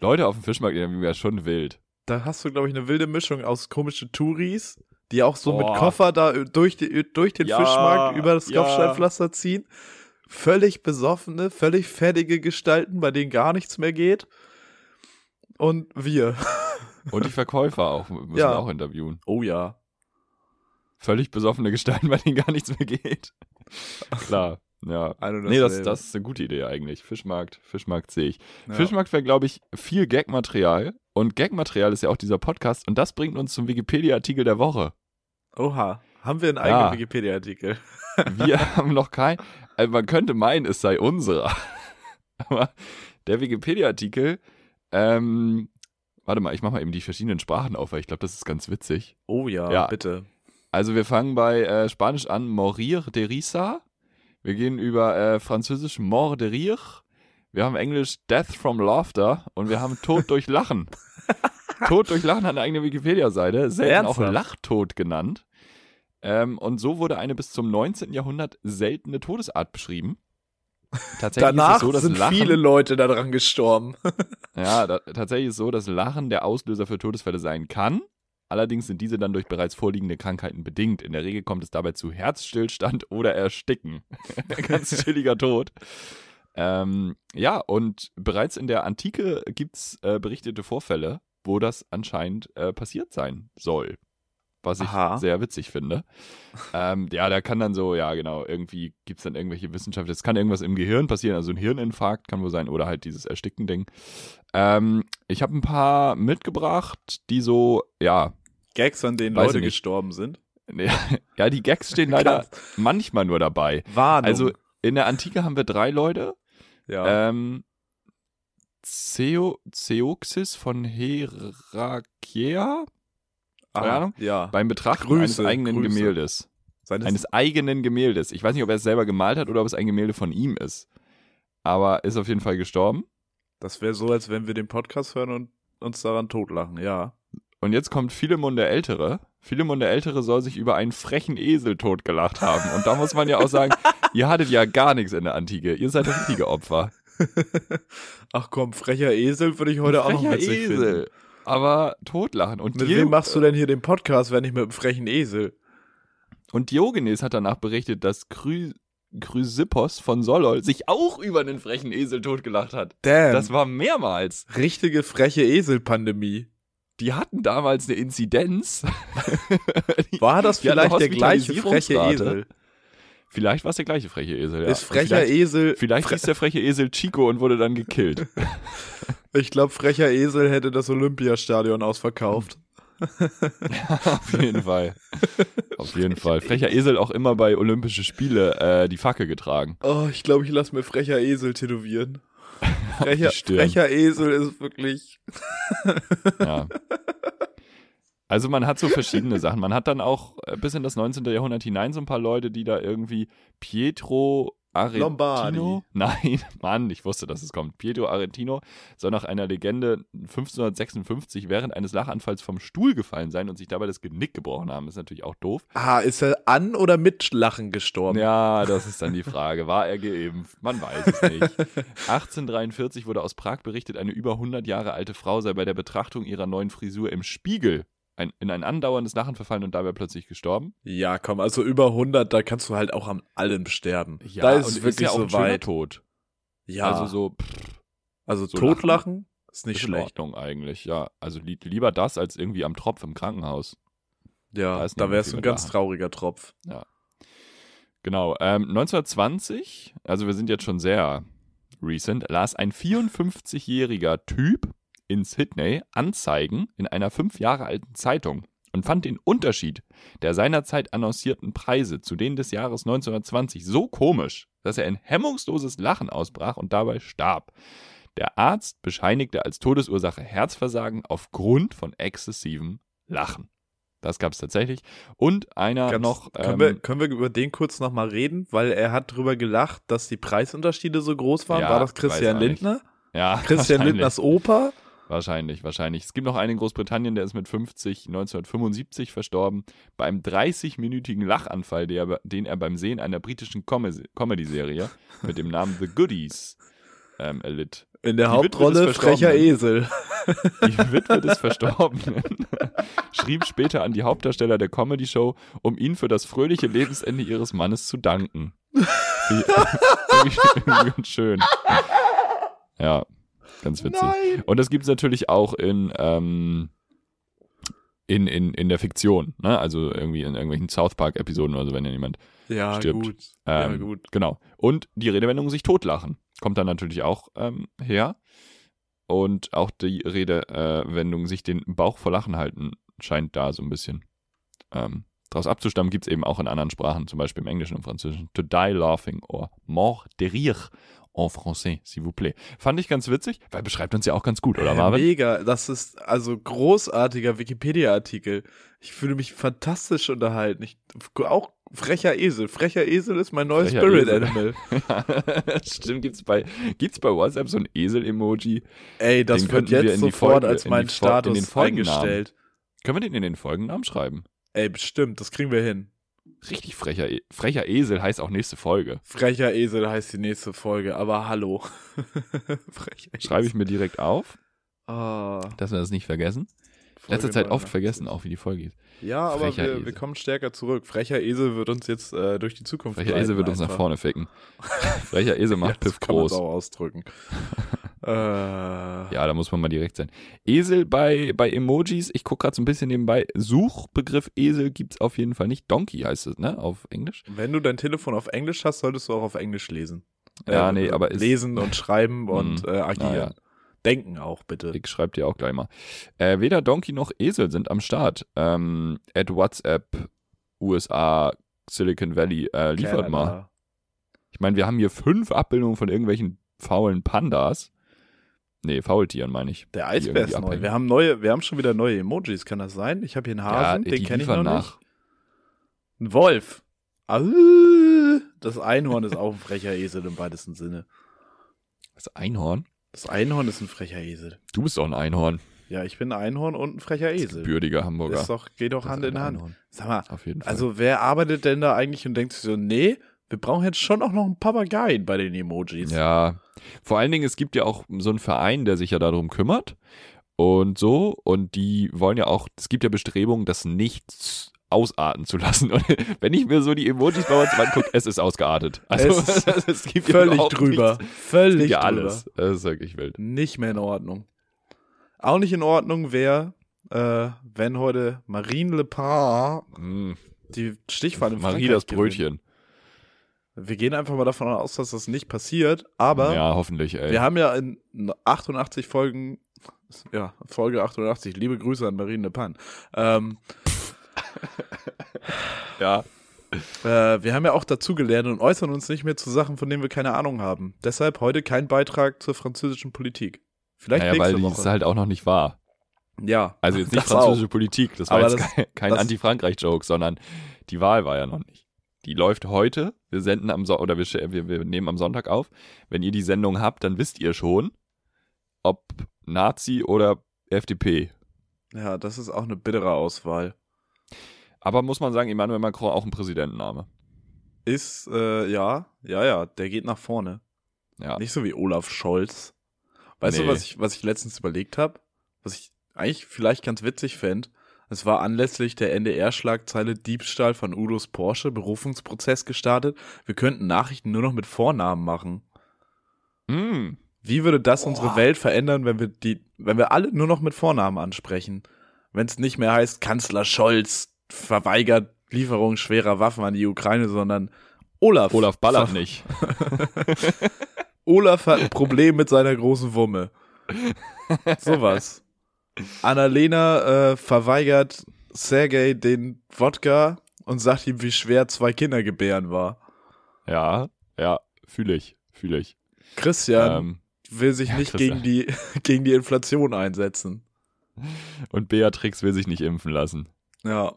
Leute auf dem Fischmarkt interviewen wäre schon wild. Da hast du, glaube ich, eine wilde Mischung aus komische Touris, die auch so mit Boah. Koffer da durch, die, durch den Ja, Fischmarkt über das ja. Kopfsteinpflaster ziehen. Völlig besoffene, völlig fertige Gestalten, bei denen gar nichts mehr geht. Und wir. Und die Verkäufer auch, müssen Ja. wir auch interviewen. Oh ja. Völlig besoffene Gestalten, bei denen gar nichts mehr geht. Klar, ja. Nee, das, das ist eine gute Idee eigentlich. Fischmarkt, Fischmarkt sehe ich. Ja. Fischmarkt wäre, glaube ich, viel Gagmaterial. Und Gagmaterial ist ja auch dieser Podcast. Und das bringt uns zum Wikipedia-Artikel der Woche. Oha. Haben wir einen Ja. eigenen Wikipedia-Artikel? Wir haben noch kein. Also man könnte meinen, es sei unserer. Aber der Wikipedia-Artikel, ähm, warte mal, ich mache mal eben die verschiedenen Sprachen auf, weil ich glaube, das ist ganz witzig. Oh ja, Ja. bitte. Also wir fangen bei äh, Spanisch an, morir de risa. Wir gehen über äh, Französisch mort de rire. Wir haben Englisch death from laughter und wir haben Tod durch Lachen. Tod durch Lachen hat eine eigene Wikipedia-Seite, selten auch Ernsthaft? Lachtod genannt. Ähm, und so wurde eine bis zum 19. Jahrhundert seltene Todesart beschrieben. Tatsächlich ist Danach es so, dass sind Lachen, viele Leute daran gestorben. ja, da, tatsächlich ist es so, dass Lachen der Auslöser für Todesfälle sein kann. Allerdings sind diese dann durch bereits vorliegende Krankheiten bedingt. In der Regel kommt es dabei zu Herzstillstand oder Ersticken. Ganz chilliger Tod. Ähm, ja, und bereits in der Antike gibt es äh, berichtete Vorfälle, wo das anscheinend äh, passiert sein soll. Was ich Aha. sehr witzig finde. ähm, ja, der kann dann so, ja genau, irgendwie gibt es dann irgendwelche Wissenschaft. Es kann irgendwas im Gehirn passieren, also ein Hirninfarkt kann wohl sein oder halt dieses Ersticken-Ding. Ähm, ich habe ein paar mitgebracht, die so, ja, Gags, an denen Leute gestorben sind. ja, die Gags stehen leider manchmal nur dabei. Warnung. Also in der Antike haben wir drei Leute. ja. Ähm, Zeo, Zeuxis von Herakea keine Aha, Ahnung. Ja. beim Betrachten Grüße, eines eigenen Grüße. Gemäldes. Seines, Eines eigenen Gemäldes. Ich weiß nicht, ob er es selber gemalt hat oder ob es ein Gemälde von ihm ist. Aber ist auf jeden Fall gestorben. das wäre so, als wenn wir den Podcast hören und uns daran totlachen, ja. Und jetzt kommt Philemon der Ältere. Philemon der Ältere soll sich über einen frechen Esel totgelacht haben. Und da muss man ja auch sagen, ihr hattet ja gar nichts in der Antike. Ihr seid richtige Opfer. Ach komm, frecher Esel würde ich heute auch noch witzig finden. Aber totlachen. Und, Mit wem machst du denn hier den Podcast, wenn nicht mit einem frechen Esel? und Diogenes hat danach berichtet, dass Chry Chrysippos von Solol sich auch über einen frechen Esel totgelacht hat. Damn. Das war mehrmals. richtige freche Esel-Pandemie. Die hatten damals eine Inzidenz. War das vielleicht der gleiche freche. Esel? Vielleicht war es der gleiche freche Esel. Ja. Ist frecher vielleicht, Esel. Vielleicht hieß der freche Esel Chico und wurde dann gekillt. Ich glaube, frecher Esel hätte das Olympiastadion ausverkauft. Auf jeden Fall. Auf jeden Fall. Frecher Esel auch immer bei Olympische Spiele äh, die Fackel getragen. Oh, ich glaube, ich lasse mir frecher Esel tätowieren. Frecher, frecher Esel ist wirklich. Ja. Also man hat so verschiedene Sachen. Man hat dann auch äh, bis in das 19. Jahrhundert hinein so ein paar Leute, die da irgendwie Pietro Arentino. Lombardi. Nein, Mann, ich wusste, dass es kommt. Pietro Arentino soll nach einer Legende 1556 während eines Lachanfalls vom Stuhl gefallen sein und sich dabei das Genick gebrochen haben. ist natürlich auch doof. Ah, ist er an oder mit Lachen gestorben? Ja, das ist dann die Frage. War er geimpft? Man weiß es nicht. 1843 wurde aus Prag berichtet, eine über 100 Jahre alte Frau sei bei der Betrachtung ihrer neuen Frisur im Spiegel ein, in ein andauerndes Lachen verfallen und dabei plötzlich gestorben. Ja, komm, also über 100, da kannst du halt auch an allem sterben. Ja, da ist es wirklich ja auch so weit. Tod. Ja, Also also, so pff, so totlachen ist nicht ist in schlecht. Ordnung eigentlich, ja. Also li lieber das als irgendwie am Tropf im Krankenhaus. Ja, Da da, ist wärst du ein ganz Lachen. trauriger Tropf. Genau. Ähm, 1920, also wir sind jetzt schon sehr recent, las ein 54-jähriger Typ in Sydney Anzeigen in einer fünf Jahre alten Zeitung und fand den Unterschied der seinerzeit annoncierten Preise zu denen des Jahres 1920 so komisch, dass er in hemmungsloses Lachen ausbrach und dabei starb. Der Arzt bescheinigte als Todesursache Herzversagen aufgrund von exzessivem Lachen. Das gab es tatsächlich. Und einer Ganz- noch. können, ähm, wir, können wir über den kurz nochmal reden? Weil er hat drüber gelacht, dass die Preisunterschiede so groß waren. Ja, War das Christian nicht. Lindner? ja, Christian. Lindners Opa? Wahrscheinlich, wahrscheinlich. Es gibt noch einen in Großbritannien, der ist mit 50 1975 verstorben, bei einem 30-minütigen Lachanfall, der, er- den er beim Sehen einer britischen Com Comedy-Serie mit dem Namen The Goodies ähm, erlitt. In der Die Hauptrolle frecher. Esel. Die Witwe des Verstorbenen schrieb später an die Hauptdarsteller der Comedy-Show, um ihnen für das fröhliche Lebensende ihres Mannes zu danken. Wie- ganz schön. Ja, ganz witzig. Nein. Und das gibt es natürlich auch in, ähm, in, in, in der Fiktion, ne? Also irgendwie in irgendwelchen South Park-Episoden oder so, wenn ja jemand. Ja, Stirbt. gut. ja, Ähm, gut. Genau. Und die Redewendung sich totlachen kommt dann natürlich auch ähm, her. Und auch die Redewendung sich den Bauch vor Lachen halten scheint da so ein bisschen ähm, daraus abzustammen. Gibt es eben auch in anderen Sprachen, zum Beispiel im Englischen und Französischen. To die laughing or mort de rire en français, s'il vous plaît. Fand ich ganz witzig, weil beschreibt uns ja auch ganz gut, oder Ja, Marvin? mega. Das ist also großartiger Wikipedia-Artikel. Ich fühle mich fantastisch unterhalten. Ich, auch frecher Esel. Frecher Esel ist mein neues Frecher Spirit Esel. Animal. Stimmt, gibt's bei, gibt's bei WhatsApp so ein Esel-Emoji? Ey, das Den wird wir jetzt die sofort Folge- als in mein Status eingestellt. Können wir den in den Folgennamen schreiben? Ey, bestimmt. Das kriegen wir hin. Richtig frecher, e frecher Esel heißt auch nächste Folge. Frecher Esel heißt die nächste Folge, aber hallo. Frecher Esel. Schreibe ich mir direkt auf, Ah, dass wir das nicht vergessen. Folge Letzter Zeit oft 89. vergessen, auch wie die Folge ist. Ja, aber wir, wir kommen stärker zurück. Frecher Esel wird uns jetzt äh, durch die Zukunft Frecher Esel wird uns nach einfach. vorne ficken. Frecher Esel Ja, macht das Piff kann man groß. auch ausdrücken. Äh, Ja, da muss man mal direkt sein. Esel bei, bei Emojis, ich gucke gerade so ein bisschen nebenbei. Suchbegriff Esel gibt's auf jeden Fall nicht. Donkey heißt es, ne? Auf Englisch. Wenn du dein Telefon auf Englisch hast, solltest du auch auf Englisch lesen. Ja, Äh, nee, aber ist- lesen und schreiben und Mhm. äh, agieren. Ja. Denken auch bitte. Ich schreibe dir auch gleich mal. Äh, weder Donkey noch Esel sind am Start. Ähm, at WhatsApp, USA, Silicon Valley, äh, liefert mal. Canada. Ich meine, wir haben hier fünf Abbildungen von irgendwelchen faulen Pandas. Nee, Faultieren meine ich. Der Eisbär ist neu. Wir haben neue, wir haben schon wieder neue Emojis, kann das sein? Ich habe hier einen Hasen, ja, den kenne ich noch liefern nicht. Ein Wolf. Au. Das Einhorn ist auch ein frecher Esel im weitesten Sinne. Das Einhorn? Das Einhorn ist ein frecher Esel. Du bist doch ein Einhorn. Ja, ich bin ein Einhorn und ein frecher Esel. Gebürtiger Hamburger. Ist doch, geht doch Hand in Hand. Einhorn. Sag mal, Auf jeden Fall. also wer arbeitet denn da eigentlich und denkt sich so, nee, wir brauchen jetzt schon auch noch einen Papageien bei den Emojis. Ja. Vor allen Dingen, es gibt ja auch so einen Verein, der sich ja darum kümmert. Und so. Und die wollen ja auch, es gibt ja Bestrebungen, das nicht ausarten zu lassen. Und wenn ich mir so die Emojis bei uns angucke, es ist ausgeartet. Also Es ist es gibt Völlig drüber. Nichts. Es Völlig gibt ja drüber. alles. Es ist wirklich wild. Nicht mehr in Ordnung. Auch nicht in Ordnung wäre, äh, wenn heute Marine Le Pen Mm, die Stichwahl in Marie das gewinnt. Brötchen. Wir gehen einfach mal davon aus, dass das nicht passiert, aber ja, hoffentlich, ey. wir haben ja in 88 Folgen, ja, Folge 88, liebe Grüße an Marine Le Pen, ähm, ja. äh, wir haben ja auch dazugelernt und äußern uns nicht mehr zu Sachen, von denen wir keine Ahnung haben. Deshalb heute kein Beitrag zur französischen Politik. Vielleicht Naja, weil nächste die Woche. ist halt auch noch nicht wahr. ja, Also jetzt nicht das französische auch. Politik, das war Aber jetzt das- kein, kein das- Anti-Frankreich-Joke, sondern die Wahl war ja noch nicht. Die läuft heute. Wir senden am so oder wir, wir, wir nehmen am Sonntag auf. Wenn ihr die Sendung habt, dann wisst ihr schon, ob Nazi oder FDP. Ja, das ist auch eine bittere Auswahl. Aber muss man sagen, Emmanuel Macron auch ein Präsidentenname. Ist, äh, ja, ja, ja, der geht nach vorne. Ja. Nicht so wie Olaf Scholz. Weißt Nee. du, was ich, was ich letztens überlegt habe? Was ich eigentlich vielleicht ganz witzig fänd? Es war anlässlich der NDR-Schlagzeile Diebstahl von Udos Porsche, Berufungsprozess gestartet. Wir könnten Nachrichten nur noch mit Vornamen machen. Mm. Wie würde das unsere Welt verändern, wenn wir die, wenn wir alle nur noch mit Vornamen ansprechen? Wenn es nicht mehr heißt, Kanzler Scholz verweigert Lieferung schwerer Waffen an die Ukraine, sondern Olaf. Olaf ballert nicht. Olaf hat ein Problem mit seiner großen Wumme. Sowas. Annalena äh, verweigert Sergei den Wodka und sagt ihm, wie schwer zwei Kinder gebären war. Ja, ja, fühle ich, fühle ich. Christian Ähm, will sich ja, nicht Christian. gegen die, gegen die Inflation einsetzen. und Beatrix will sich nicht impfen lassen. Ja.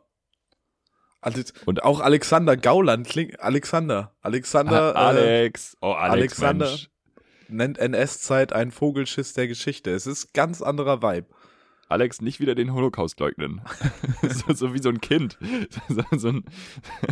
Und- auch Alexander Gauland klingt Alexander. Alexander Ah, äh, Alex. oh, Alex, Alexander. Mensch. nennt NS-Zeit ein Vogelschiss der Geschichte. Es ist ganz anderer Vibe. Alex, nicht wieder den Holocaust leugnen. so, so wie so ein Kind. So, so ein,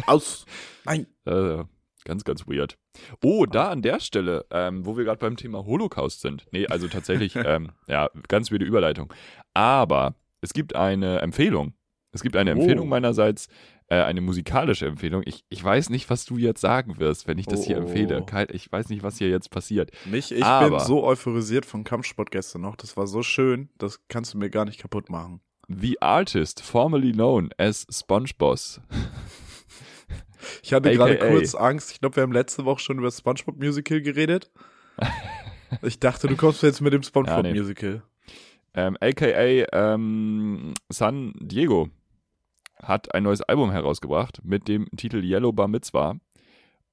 Aus. Nein. äh, ganz, ganz weird. Oh, da an der Stelle, ähm, wo wir gerade beim Thema Holocaust sind. Nee, also tatsächlich, ähm, ja, ganz weirde Überleitung. Aber es gibt eine Empfehlung. Es gibt eine Oh. Empfehlung meinerseits, äh, eine musikalische Empfehlung. Ich, ich weiß nicht, was du jetzt sagen wirst, wenn ich das hier Oh. empfehle. Kein- Ich weiß nicht, was hier jetzt passiert. Mich, ich Aber- bin so euphorisiert vom Kampfsport gestern noch. Das war so schön. Das kannst du mir gar nicht kaputt machen. The Artist, formerly known as SpongeBoss. Ich hatte gerade kurz Angst. Ich glaube, wir haben letzte Woche schon über das SpongeBob Musical geredet. Ich dachte, du kommst jetzt mit dem SpongeBob Ja, nee. Musical. ähm, aka ähm, San Diego hat ein neues Album herausgebracht mit dem Titel Yellow Bar Mitzvah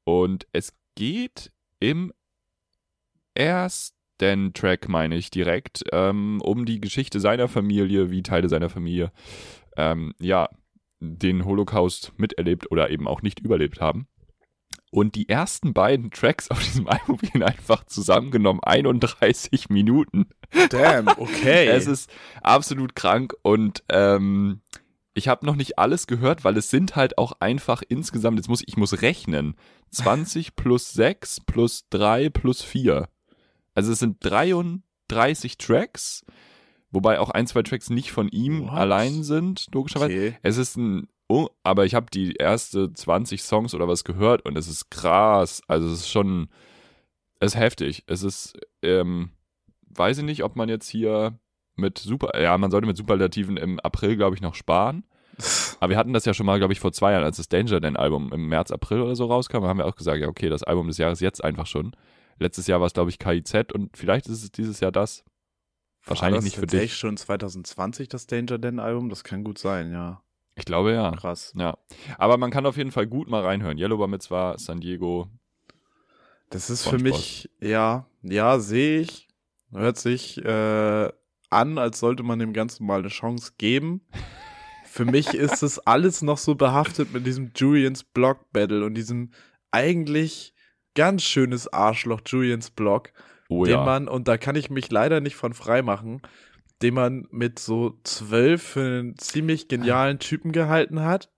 und es geht im ersten Track, meine ich, direkt ähm, um die Geschichte seiner Familie, wie Teile seiner Familie ähm, ja den Holocaust miterlebt oder eben auch nicht überlebt haben. Und die ersten beiden Tracks auf diesem Album gehen einfach zusammengenommen 31 Minuten. Damn, okay. Es ist absolut krank und ähm, ich habe noch nicht alles gehört, weil es sind halt auch einfach insgesamt, jetzt muss ich, ich muss rechnen, 20 plus 6 plus 3 plus 4. Also es sind 33 Tracks, wobei auch ein, zwei Tracks nicht von ihm What? allein sind, logischerweise. okay. Es ist ein, oh, aber ich habe die erste 20 Songs oder was gehört und es ist krass. Also es ist schon, es ist heftig. Es ist, ähm, weiß ich nicht, ob man jetzt hier mit Super, ja, man sollte mit Superlativen im April, glaube ich, noch sparen. Aber wir hatten das ja schon mal, glaube ich, vor zwei Jahren, als das Danger Dan Album im März, April oder so rauskam, haben wir auch gesagt, ja, okay, das Album des Jahres jetzt einfach schon. Letztes Jahr war es, glaube ich, KIZ und vielleicht ist es dieses Jahr das. Wahrscheinlich das nicht für dich. schon 2020 das Danger Dan Album? Das kann gut sein, ja. Ich glaube ja. Krass. Ja. Aber man kann auf jeden Fall gut mal reinhören. Yellow Bar Mitzvah, San Diego. Das ist für mich, ja, ja, sehe ich. Hört sich äh, an, als sollte man dem Ganzen mal eine Chance geben. Für mich ist es alles noch so behaftet mit diesem Julians Block Battle und diesem eigentlich ganz schönes Arschloch Julians Block, Oh den ja. man, und da kann ich mich leider nicht von frei machen, den man mit so zwölf für einen ziemlich genialen Typen gehalten hat.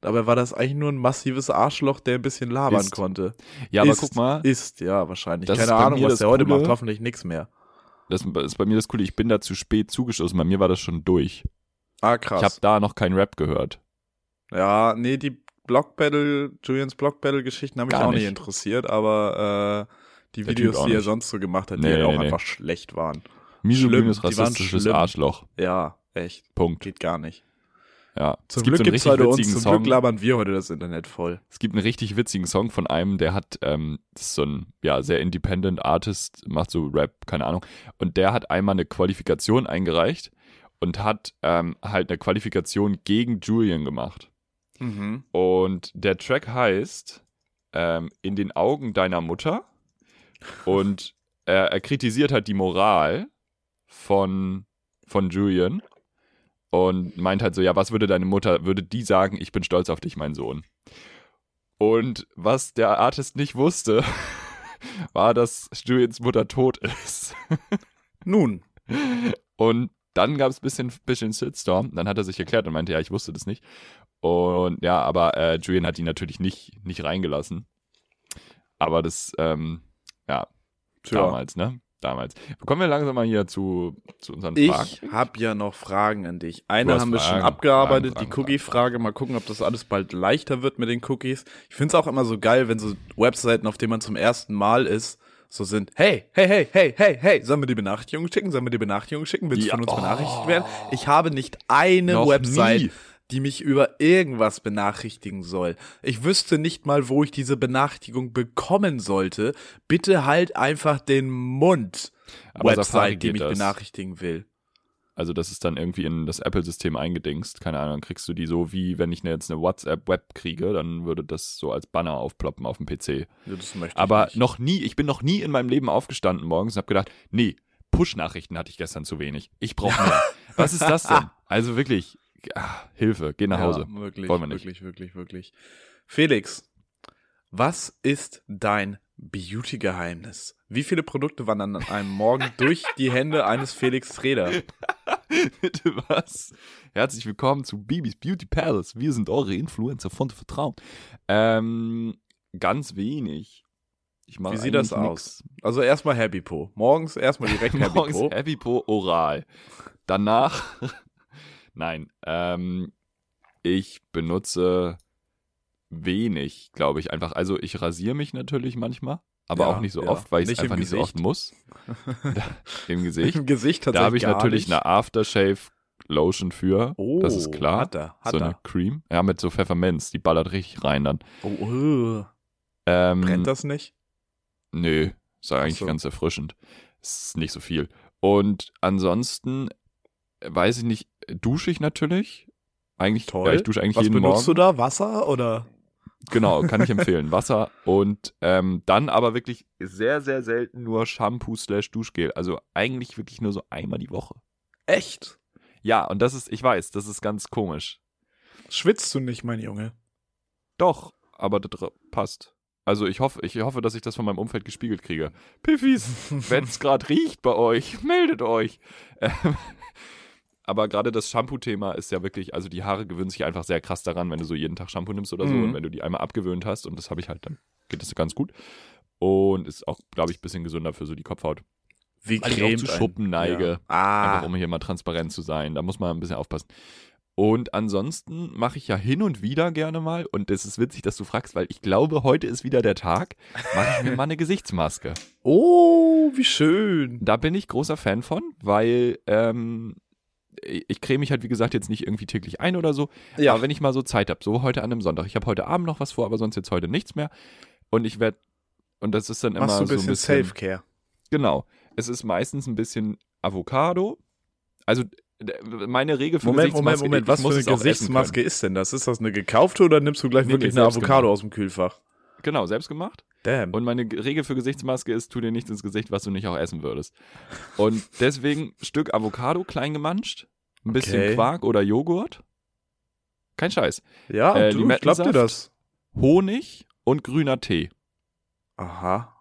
Dabei war das eigentlich nur ein massives Arschloch, der ein bisschen labern Ist. konnte. ja, aber ist, guck mal, Ist, ja, wahrscheinlich. Keine Ahnung, was der heute Coole. macht. Hoffentlich nichts mehr. Das ist bei mir das Coole, ich bin da zu spät zugestoßen. Bei mir war das schon durch. Ah, Ich habe krass. da noch keinen Rap gehört. ja, nee, die Block Battle, Julians Block Battle Geschichten haben mich Gar auch nicht interessiert, aber äh, die Der Videos, die er sonst so gemacht hat, die Nee, halt auch nee, nee. einfach schlecht waren. Misogynes, rassistisches. Arschloch. Ja, echt. Punkt. Geht gar nicht. Ja. Zum es gibt Glück gibt's richtig heute uns, witzigen zum Song. Glück labern wir heute das Internet voll. Es gibt einen richtig witzigen Song von einem, der hat, ähm, das ist so ein, ja, sehr independent Artist, macht so Rap, keine Ahnung. Und der hat einmal eine Qualifikation eingereicht und hat ähm, halt eine Qualifikation gegen Julian gemacht. Mhm. Und der Track heißt ähm, In den Augen deiner Mutter. Und er, er kritisiert halt die Moral von, von Julian und meint halt so, ja, was würde deine Mutter, würde die sagen, ich bin stolz auf dich, mein Sohn. Und was der Artist nicht wusste, war, dass Julians Mutter tot ist. Nun, Und dann gab es ein bisschen, bisschen Shitstorm. Dann hat er sich erklärt und meinte, ja, ich wusste das nicht. Und ja, aber äh, Julian hat ihn natürlich nicht, nicht reingelassen. Aber das, ähm, ja, tja. damals, ne? Damals. Kommen wir langsam mal hier zu, zu unseren Fragen. Ich habe ja noch Fragen an dich. Eine haben wir schon Fragen, abgearbeitet, Fragen, die Fragen, Cookie-Frage. Mal gucken, ob das alles bald leichter wird mit den Cookies. Ich finde es auch immer so geil, wenn so Webseiten, auf denen man zum ersten Mal ist, so sind, hey, hey, hey, hey, hey, hey, sollen wir die Benachrichtigung schicken? Sollen wir die Benachrichtigung schicken? Willst Ja, du von uns oh. benachrichtigt werden? Ich habe nicht eine Noch Website, nie. Die mich über irgendwas benachrichtigen soll. Ich wüsste nicht mal, wo ich diese Benachrichtigung bekommen sollte. Bitte halt einfach den Mund. Aber Website, die mich das. benachrichtigen will. Also das ist dann irgendwie in das Apple-System eingedingst. Keine Ahnung, dann kriegst du die so wie, wenn ich jetzt eine WhatsApp-Web kriege, dann würde das so als Banner aufploppen auf dem PC. Ja, Aber noch nie, ich bin noch nie in meinem Leben aufgestanden morgens und habe gedacht, nee, Push-Nachrichten hatte ich gestern zu wenig. Ich brauche mehr. Was ist das denn? Also wirklich, ah, Hilfe, geh nach Hause. Ja, wirklich, Wollen wir nicht. wirklich, wirklich, wirklich. Felix, was ist dein Beauty-Geheimnis? Wie viele Produkte wandern an einem Morgen durch die Hände eines Felix Treder? Bitte was? Herzlich willkommen zu Bibis Beauty Palace. Wir sind eure Influencer von Vertrauen. Ähm, ganz wenig. Wie sieht das aus? Also erstmal Happy Po. Morgens erstmal direkt. Happy Morgens Po. Happy Po oral. Danach, nein, ähm, ich benutze wenig, glaube ich, einfach. Also ich rasiere mich natürlich manchmal, aber Ja, auch nicht so ja. oft, weil ich es einfach nicht so oft muss. Im Gesicht. Im Gesicht Da tatsächlich habe ich natürlich nicht. eine Aftershave Lotion für. Oh, das ist klar. Hat er, hat so eine er. Cream. Ja, mit so Pfefferminz. Die ballert richtig rein dann. Oh, oh. Ähm, Brennt das nicht? Nö, ist eigentlich so. ganz erfrischend. Ist nicht so viel. Und ansonsten, äh, weiß ich nicht, dusche ich natürlich. Eigentlich, Toll. ja, ich dusche eigentlich Was jeden benutzt Morgen. du da? Wasser oder? Genau, kann ich empfehlen. Wasser und ähm, dann aber wirklich sehr, sehr selten nur Shampoo slash Duschgel. Also eigentlich wirklich nur so einmal die Woche. Echt? Ja, und das ist, ich weiß, das ist ganz komisch. Schwitzt du nicht, mein Junge? Doch, aber das passt. Also ich hoffe, ich hoffe, dass ich das von meinem Umfeld gespiegelt kriege. Piffis, wenn es gerade riecht bei euch, meldet euch. Ähm, aber gerade das Shampoo-Thema ist ja wirklich, also die Haare gewöhnen sich einfach sehr krass daran, wenn du so jeden Tag Shampoo nimmst oder so. Mhm. Und wenn du die einmal abgewöhnt hast, und das habe ich halt, dann geht das ganz gut. Und ist auch, glaube ich, ein bisschen gesünder für so die Kopfhaut. Wie Weil ich auch zu Schuppen neige. Ja. Ah, Einfach um hier mal transparent zu sein. Da muss man ein bisschen aufpassen. Und ansonsten mache ich ja hin und wieder gerne mal, und es ist witzig, dass du fragst, weil ich glaube, heute ist wieder der Tag, mache ich mir mal eine Gesichtsmaske. Oh, wie schön. Da bin ich großer Fan von, weil ähm, ich creme mich halt, wie gesagt, jetzt nicht irgendwie täglich ein oder so. Ja. Aber wenn ich mal so Zeit habe, so heute an einem Sonntag, ich habe heute Abend noch was vor, aber sonst jetzt heute nichts mehr. Und ich werde, und das ist dann immer Machst du ein so ein bisschen Self-Care. Genau. Es ist meistens ein bisschen Avocado. Also meine Regel für Moment, Moment, Moment. Was für eine Gesichtsmaske ist denn das? Ist das eine gekaufte oder nimmst du gleich Nee, wirklich nee, eine Avocado gemacht. aus dem Kühlfach? Genau, selbst gemacht. Damn. Und meine Regel für Gesichtsmaske ist, tu dir nichts ins Gesicht, was du nicht auch essen würdest. Und deswegen Stück Avocado klein gemanscht, ein bisschen Okay. Quark oder Joghurt. Kein Scheiß. ja, äh, du, ich glaub dir das. Honig und grüner Tee. Aha.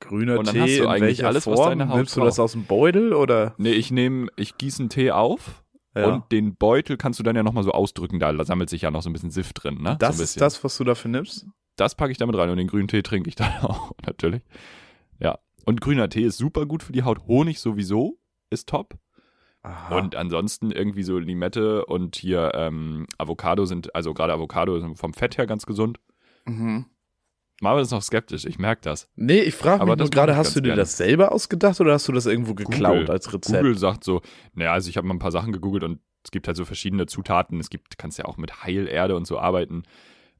Grüner Und dann Tee, hast du eigentlich alles, was Form? deine Haut Nimmst du das aus dem Beutel oder? Nee, ich nehme, ich gieße einen Tee auf Ja. und den Beutel kannst du dann ja nochmal so ausdrücken, da sammelt sich ja noch so ein bisschen Sift drin, ne? das so ist das, was du dafür nimmst? Das packe ich damit rein und den grünen Tee trinke ich dann auch, natürlich. Ja. Und grüner Tee ist super gut für die Haut. Honig sowieso ist top. Aha. Und ansonsten irgendwie so Limette und hier ähm, Avocado sind, also gerade Avocado sind vom Fett her ganz gesund. mhm. Marvin ist noch skeptisch, ich merke das. Nee, ich frage Aber mich nur gerade, hast du dir gerne. das selber ausgedacht oder hast du das irgendwo geklaut Google. als Rezept? Google sagt so, naja, also ich habe mal ein paar Sachen gegoogelt und es gibt halt so verschiedene Zutaten. Es gibt, kannst ja auch mit Heilerde und so arbeiten.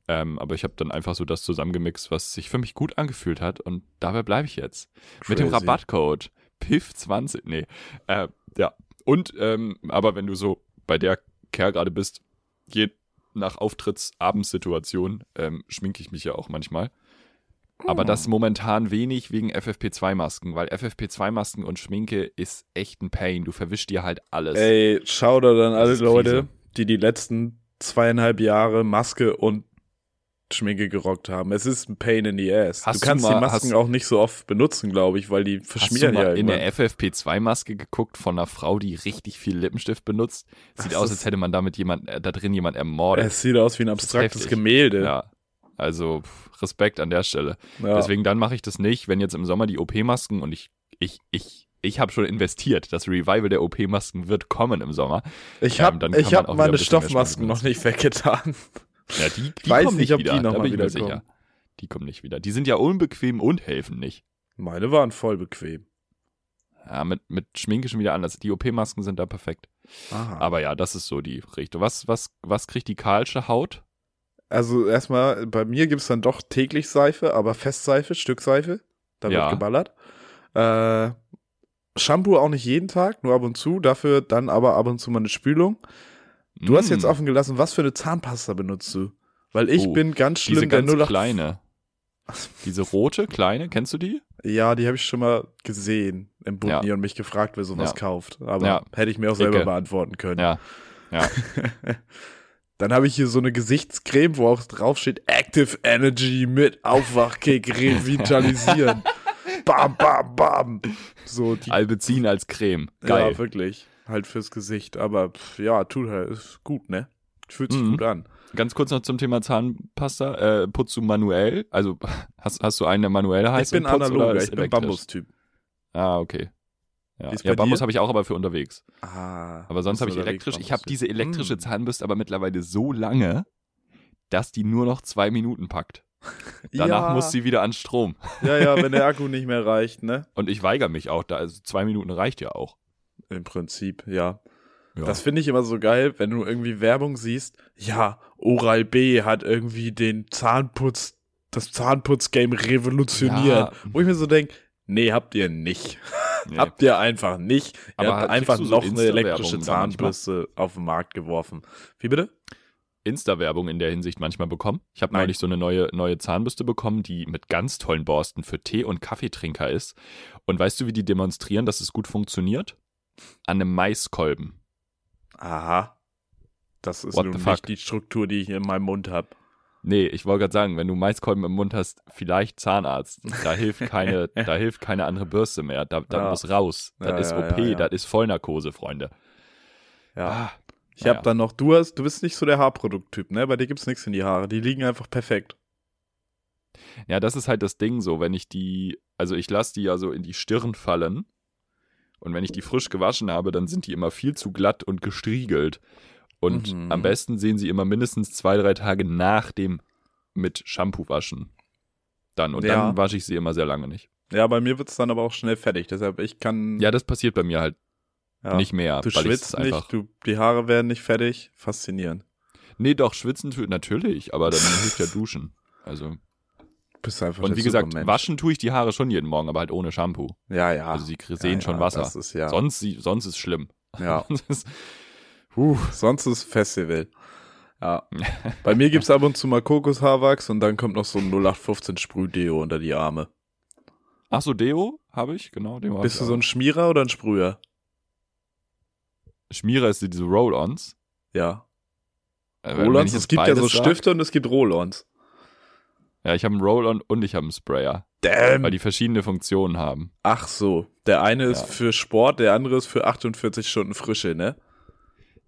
Ähm, aber ich habe dann einfach so das zusammengemixt, was sich für mich gut angefühlt hat und dabei bleibe ich jetzt. Mit dem Crazy. Rabattcode PIF20. Nee. Äh, ja. Und, ähm, aber wenn du so bei der Kerl gerade bist, je nach Auftrittsabendsituation ähm, schminke ich mich ja auch manchmal. Aber Hm. das momentan wenig wegen FFP2-Masken, weil FFP2-Masken und Schminke ist echt ein Pain. Du verwischst dir halt alles. Ey, schau da dann alle Leute, die die letzten zweieinhalb Jahre Maske und Schminke gerockt haben. Es ist ein Pain in the ass. Hast du kannst du mal- die Masken hast- auch nicht so oft benutzen, glaube ich, weil die Hast du verschmieren mal ja in immer. der FFP2-Maske geguckt von einer Frau, die richtig viel Lippenstift benutzt? Sieht Das aus, als hätte man damit jemand, äh, da drin jemand ermordet. Es sieht aus wie ein abstraktes. Gemälde. ja. Also pff, Respekt an der Stelle. Ja. Deswegen dann mache ich das nicht, wenn jetzt im Sommer die OP-Masken und ich, ich, ich, ich habe schon investiert. Das Revival der OP-Masken wird kommen im Sommer. ich ähm, habe ich man hab meine Stoffmasken noch nicht weggetan. Ja, die, die weiß kommen nicht, ob die wieder. noch da mal bin ich mir wiederkommen. sicher. Die kommen nicht wieder. Die sind ja unbequem und helfen nicht. Meine waren voll bequem. Ja, mit, mit Schminke schon wieder anders. Die OP-Masken sind da perfekt. Aha. Aber ja, das ist so die Richtung. Was, was, was kriegt die kahlsche Haut? Also erstmal, bei mir gibt es dann doch täglich Seife, aber Festseife, Stückseife. Da Ja. wird geballert. Äh, Shampoo auch nicht jeden Tag, nur ab und zu. Dafür dann aber ab und zu mal eine Spülung. Du hast Mm, jetzt offen gelassen, was für eine Zahnpasta benutzt du? Weil ich Oh, bin ganz schlimm diese ganz der 08 kleine. Diese rote, kleine, kennst du die? Ja, die habe ich schon mal gesehen im Bunny Ja. und mich gefragt, wer sowas Ja. kauft. Aber Ja. hätte ich mir auch selber Icke. beantworten können. Ja. Ja. Dann habe ich hier so eine Gesichtscreme, wo auch drauf steht Active Energy mit Aufwachkick revitalisieren. bam, bam, bam. So die Albezin als Creme. Geil. Ja, wirklich. Halt fürs Gesicht. Aber pff, ja, tut halt, ist gut, ne? Fühlt sich Mhm. gut an. Ganz kurz noch zum Thema Zahnpasta. Äh, putzt du manuell? Also hast, hast du einen, der manuell heißt? ich bin putzt, analog, ich bin? Bambus-Typ. Ah, okay. Ja, ja Bambus habe ich auch, aber für unterwegs. Ah. Aber sonst habe ich elektrisch. Ich habe diese elektrische Mm. Zahnbürste aber mittlerweile so lange, dass die nur noch zwei Minuten packt. Danach ja, muss sie wieder an Strom. Ja, ja, wenn der Akku nicht mehr reicht, ne? Und ich weigere mich auch da. Also zwei Minuten reicht ja auch. Im Prinzip, ja. Ja. Das finde ich immer so geil, wenn du irgendwie Werbung siehst. Ja, Oral B hat irgendwie den Zahnputz, das Zahnputz-Game revolutioniert. Ja. Wo ich mir so denke, nee, habt ihr nicht. Nee. Habt ihr einfach nicht. Ihr Aber habt kriegst einfach so noch eine elektrische? Zahnbürste auf den Markt geworfen. Wie bitte? Insta-Werbung in der Hinsicht manchmal bekommen. Ich habe neulich so eine neue, neue Zahnbürste bekommen, die mit ganz tollen Borsten für Tee- und Kaffeetrinker ist. Und weißt du, wie die demonstrieren, dass es gut funktioniert? An einem Maiskolben. Aha. Das ist What nun nicht die Struktur, die ich in meinem Mund habe. Nee, ich wollte gerade sagen, wenn du Maiskolben im Mund hast, vielleicht Zahnarzt. Da hilft keine, da hilft keine andere Bürste mehr. Da, da Ja. muss raus. Das Ja, ist OP, ja, das ist Vollnarkose, Freunde. Ja. Ah, Ich habe dann noch, du hast, du bist nicht so der Haarprodukttyp, ne? Bei dir gibt's nichts in die Haare. Die liegen einfach perfekt. Ja, das ist halt das Ding so, wenn ich die, also ich lasse die ja so in die Stirn fallen und wenn ich die frisch gewaschen habe, dann sind die immer viel zu glatt und gestriegelt. Und Mhm. am besten sehen sie immer mindestens zwei, drei Tage nach dem mit Shampoo waschen. Dann. Und Ja. dann wasche ich sie immer sehr lange nicht. Ja, bei mir wird's dann aber auch schnell fertig. Deshalb, ich kann. Ja, das passiert bei mir halt ja. nicht mehr. Du schwitzt einfach. nicht, du, die Haare werden nicht fertig. Faszinierend. Nee, doch, schwitzen tut natürlich, aber dann hilft ja Duschen. Also. Bist einfach Und wie gesagt, Supermensch. waschen tue ich die Haare schon jeden Morgen, aber halt ohne Shampoo. Ja, ja. Also sie sehen ja, schon Wasser. Das ist ja. Sonst, sie- sonst ist schlimm. ja. Sonst ist, huh. Sonst ist Festival. Ja. Bei mir gibt's ab und zu mal Kokoshaarwachs und dann kommt noch so ein 0815 Sprühdeo unter die Arme. Ach so, Deo habe ich, genau. Deo Bist du so ein Schmierer oder ein Sprüher? Schmierer ist diese Roll-Ons. Ja. Äh, Roll-Ons, es gibt ja so sag- Stifte und es gibt Roll-Ons. Ja, ich habe einen Roll-On und ich habe einen Sprayer, Damn. weil die verschiedene Funktionen haben. Ach so. Der eine ist Ja. für Sport, der andere ist für 48 Stunden Frische, ne?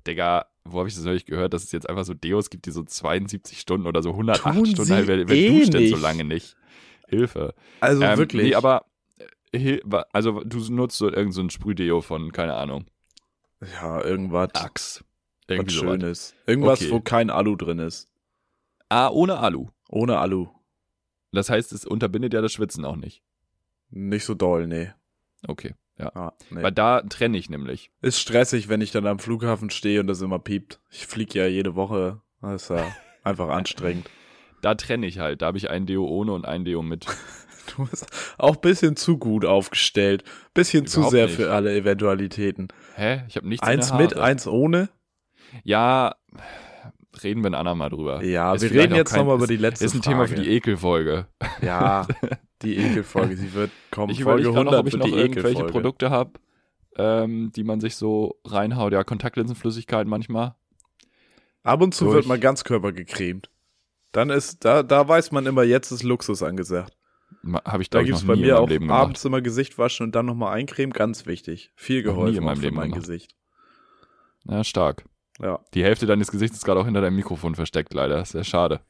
Digga, wo habe ich das neulich gehört, dass es jetzt einfach so Deos gibt, die so 72 Stunden oder so 108 Tun Stunden halt, wer, wer eh duscht denn so lange nicht? Hilfe. Also Ähm, wirklich. Nee, aber äh, also du nutzt so irgend so Sprühdeo von, keine Ahnung, ja, irgendwas. Axe. was Irgendwie sowas. Schönes. Irgendwas, Okay. wo kein Alu drin ist. Ah, ohne Alu. Ohne Alu. Das heißt, es unterbindet ja das Schwitzen auch nicht. Nicht so doll, nee. Okay, ja. Ja, nee. Weil da trenne ich nämlich. Ist stressig, wenn ich dann am Flughafen stehe und das immer piept. Ich fliege ja jede Woche. Das ist ja einfach anstrengend. Da trenne ich halt. Da habe ich ein Deo ohne und ein Deo mit. Du bist auch bisschen zu gut aufgestellt. Bisschen zu Überhaupt sehr nicht. für alle Eventualitäten. Hä? Ich habe nichts Eins mit, eins ohne? Ja, reden wir ein andermal drüber. Ja, Ist wir reden jetzt nochmal über die letzte Ist ein Frage. Thema für die Ekelfolge. Ja, die Ekelfolge. Sie wird kommen. Ich Folge überlege gerade 100 noch, ob ich noch irgendwelche. Produkte habe, ähm, die man sich so reinhaut. Ja, Kontaktlinsenflüssigkeit manchmal. Ab und zu durch. wird mal Ganzkörper gecremt. Dann ist, da, da weiß man immer, jetzt ist Luxus angesagt. Habe ich, Da gibt's noch bei mir auch Leben abends immer Gesicht waschen und dann nochmal eincremen. Ganz wichtig. Viel geholfen in meinem für Leben mein gemacht. Gesicht. Ja, stark. Ja. Die Hälfte deines Gesichts ist gerade auch hinter deinem Mikrofon versteckt, leider. Sehr schade.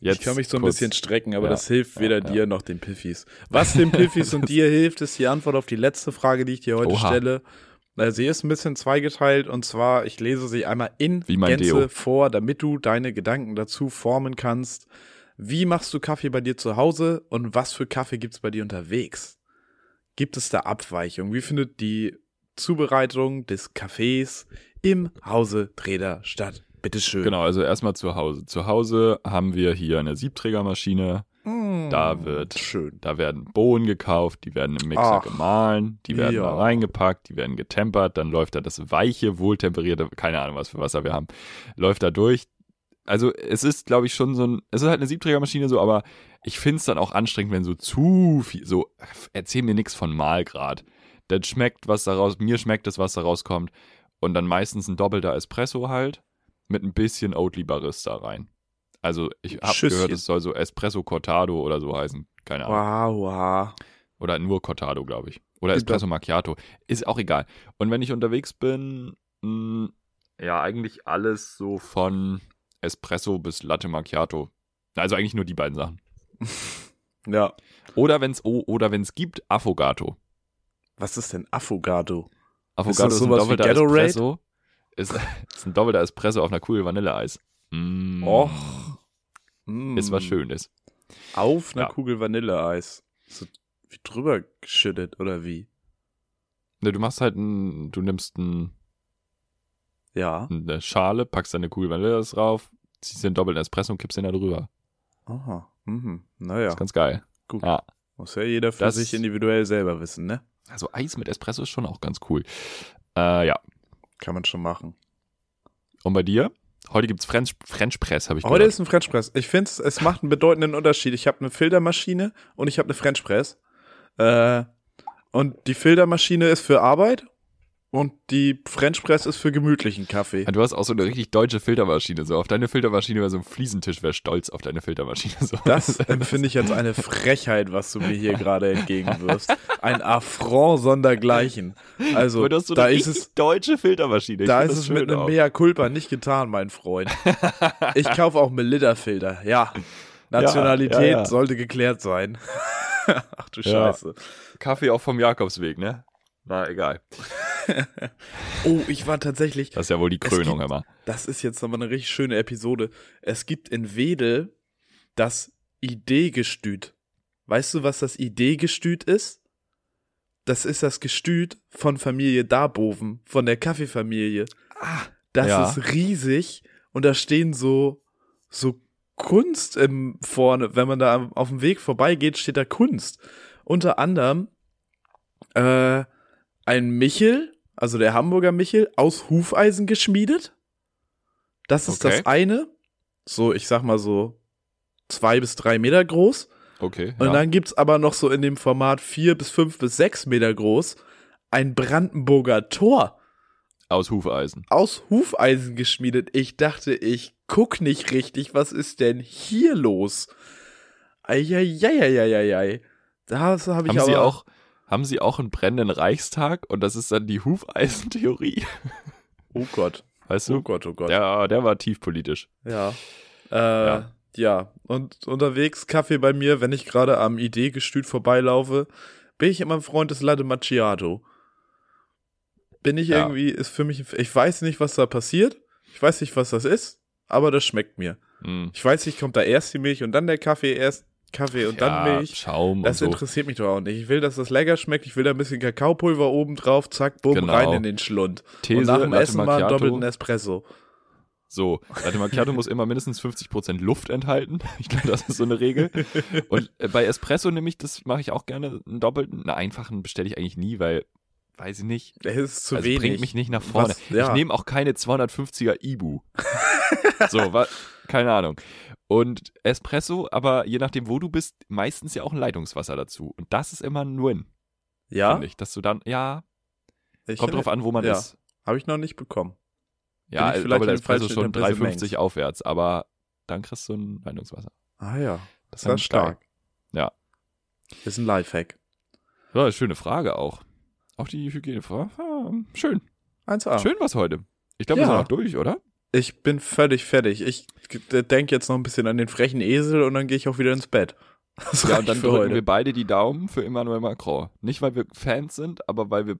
ich kann mich so ein kurz- bisschen strecken, aber Ja, das hilft weder ja. dir noch den Piffis. Was den Piffis und dir hilft, ist die Antwort auf die letzte Frage, die ich dir heute Oha. stelle. Äh, Sie ist ein bisschen zweigeteilt und zwar, ich lese sie einmal in Wie mein Gänze Deo. vor, damit du deine Gedanken dazu formen kannst. Wie machst du Kaffee bei dir zu Hause und was für Kaffee gibt's bei dir unterwegs? Gibt es da Abweichungen? Wie findet die Zubereitung des Kaffees im Hause Treder statt? Bitteschön. Genau, also erstmal zu Hause. Zu Hause haben wir hier eine Siebträgermaschine. Mm, Da wird- schön. Da werden Bohnen gekauft, die werden im Mixer Ach, gemahlen, die werden ja. da reingepackt, die werden getempert, dann läuft da das weiche, wohltemperierte, keine Ahnung, was für Wasser wir haben, läuft da durch. Also es ist, glaube ich, schon so ein, es ist halt eine Siebträgermaschine so, aber ich finde es dann auch anstrengend, wenn so zu viel, so, erzähl mir nichts von Mahlgrad. Das schmeckt, was daraus, mir schmeckt es, was da rauskommt. Und dann meistens ein doppelter Espresso halt, mit ein bisschen Oatly Barista rein. Also ich habe gehört, es soll so Espresso Cortado oder so heißen. Keine Ahnung. Wow, wow. Oder nur Cortado, glaube ich. Oder Espresso Macchiato. Ist auch egal. Und wenn ich unterwegs bin, mh, ja, eigentlich alles so von Espresso bis Latte Macchiato. Also eigentlich nur die beiden Sachen. Ja. Oder wenn es oh, oder wenn's gibt, Affogato. Was ist denn Affogato? Affogato das ist, ein doppelter? Espresso. Ist, ist ein doppelter Espresso auf einer Kugel Vanilleeis. Mm, Och. Mm. Ist was Schönes. Auf einer Ja. Kugel Vanilleeis. So wie drüber geschüttet oder wie? Ne, du machst halt ein, du nimmst ein, Ja. eine Schale, packst deine Kugel Vanilleeis drauf, ziehst den doppelten Espresso und kippst den da drüber. Aha. Mhm. Naja, Ist ganz geil. gut. Ja. Muss ja jeder für Das- sich individuell selber wissen, ne? Also Eis mit Espresso ist schon auch ganz cool. Äh, ja. Kann man schon machen. Und bei dir? Heute gibt's French, French Press, habe ich Heute gehört. ist ein French Press. Ich finde, es macht einen bedeutenden Unterschied. Ich habe eine Filtermaschine und ich habe eine French Press. Äh, und die Filtermaschine ist für Arbeit und die French Press ist für gemütlichen Kaffee. Ja, Du hast auch so eine richtig deutsche Filtermaschine. So auf deine Filtermaschine wäre so ein Fliesentisch, wäre stolz auf deine Filtermaschine. So. Das empfinde ich als eine Frechheit, was du mir hier gerade entgegenwirfst. Ein Affront sondergleichen. Also, so da ist es, deutsche Filtermaschine. Ich da ist es mit einem auch. Mea Culpa nicht getan, mein Freund. Ich kaufe auch Melita-Filter. Ja. Nationalität ja, ja. sollte geklärt sein. Ach du. Scheiße. Kaffee auch vom Jakobsweg, ne? Na, egal. Oh, ich war tatsächlich. Das ist ja wohl die Krönung gibt- immer. Das ist jetzt nochmal eine richtig schöne Episode. Es gibt in Wedel das Ideegestüt. Weißt du, was das Ideegestüt ist? Das ist das Gestüt von Familie Darboven, von der Kaffeefamilie. Das Ja. ist riesig und da stehen so, so Kunst im vorne. Wenn man da auf dem Weg vorbeigeht, steht da Kunst. Unter anderem äh, ein Michel, also der Hamburger Michel, aus Hufeisen geschmiedet. Das ist Okay. das eine. So, ich sag mal so zwei bis drei Meter groß. Okay. Und ja. dann gibt's aber noch so in dem Format vier bis fünf bis sechs Meter groß ein Brandenburger Tor Aus Hufeisen. aus Hufeisen geschmiedet. Ich dachte, ich guck nicht richtig. Was ist denn hier los? Eieieiei. Das habe ich Haben aber sie auch, haben sie auch einen brennenden Reichstag und das ist dann die Hufeisentheorie. Oh Gott. Weißt Oh du? Gott, oh Gott. Der, der war tiefpolitisch. Ja. Äh, ja. Und unterwegs Kaffee bei mir, wenn ich gerade am Ideegestüt vorbeilaufe, bin ich immer ein Freund des Latte Macchiato. Bin ich Ja. irgendwie, ist für mich, ich weiß nicht, was da passiert. Ich weiß nicht, was das ist, aber das schmeckt mir. Hm. Ich weiß nicht, kommt da erst die Milch und dann der Kaffee, erst Kaffee und ja, dann Milch. Schaum Das so. interessiert mich doch auch nicht. Ich will, dass das lecker schmeckt. Ich will da ein bisschen Kakaopulver oben drauf, zack, bumm, Genau. rein in den Schlund. These, und nach dem Latte Essen mal einen Macchiato. doppelten Espresso. So, Latte Macchiato muss immer mindestens 50% Luft enthalten. Ich glaube, das ist so eine Regel. Und äh, bei Espresso nämlich, das mache ich auch gerne, einen doppelten. Einen einfachen bestelle ich eigentlich nie, weil, weiß ich nicht, Es ist zu also wenig. bringt mich nicht nach vorne. Was- ja. Ich nehme auch keine 250er Ibu. so, wa, keine Ahnung. Und Espresso, aber je nachdem, wo du bist, meistens ja auch ein Leitungswasser dazu. Und das ist immer ein Win, ja, finde ich. Dass du dann, ja, ich kommt drauf an, wo man ja. ist. Habe ich noch nicht bekommen. Ja, ich ich vielleicht glaube, der in den Espresso schon Interpretation 3,50 aufwärts, aber dann kriegst du ein Leitungswasser. Ah ja, Das das ist stark. Ja. Ist ein Lifehack. Ja, schöne Frage auch. Auch die Hygienefrage. Ah, schön. 1A. Schön was heute. Ich glaube, wir Ja. sind noch durch, oder? Ich bin völlig fertig. Ich denke jetzt noch ein bisschen an den frechen Esel und dann gehe ich auch wieder ins Bett. Das Ja, und dann drücken heute. wir beide die Daumen für Emmanuel Macron. Nicht, weil wir Fans sind, aber weil wir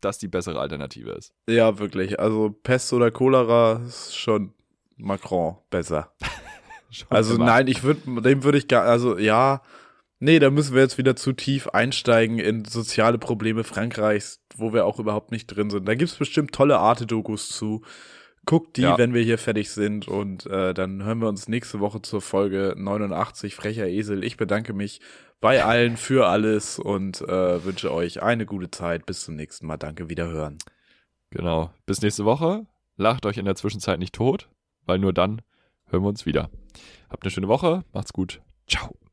das die bessere Alternative ist. Ja, wirklich. Also Pest oder Cholera ist schon Macron besser. Also immer. nein, ich würde, dem würde ich gar, also ja, nee, da müssen wir jetzt wieder zu tief einsteigen in soziale Probleme Frankreichs, wo wir auch überhaupt nicht drin sind. Da gibt's bestimmt tolle Arte-Dokus zu. Guckt die, Ja. wenn wir hier fertig sind und äh, dann hören wir uns nächste Woche zur Folge 89 Frecher Esel. Ich bedanke mich bei allen für alles und äh, wünsche euch eine gute Zeit. Bis zum nächsten Mal. Danke, wiederhören. Genau. Bis nächste Woche. Lacht euch in der Zwischenzeit nicht tot, weil nur dann hören wir uns wieder. Habt eine schöne Woche. Macht's gut. Ciao.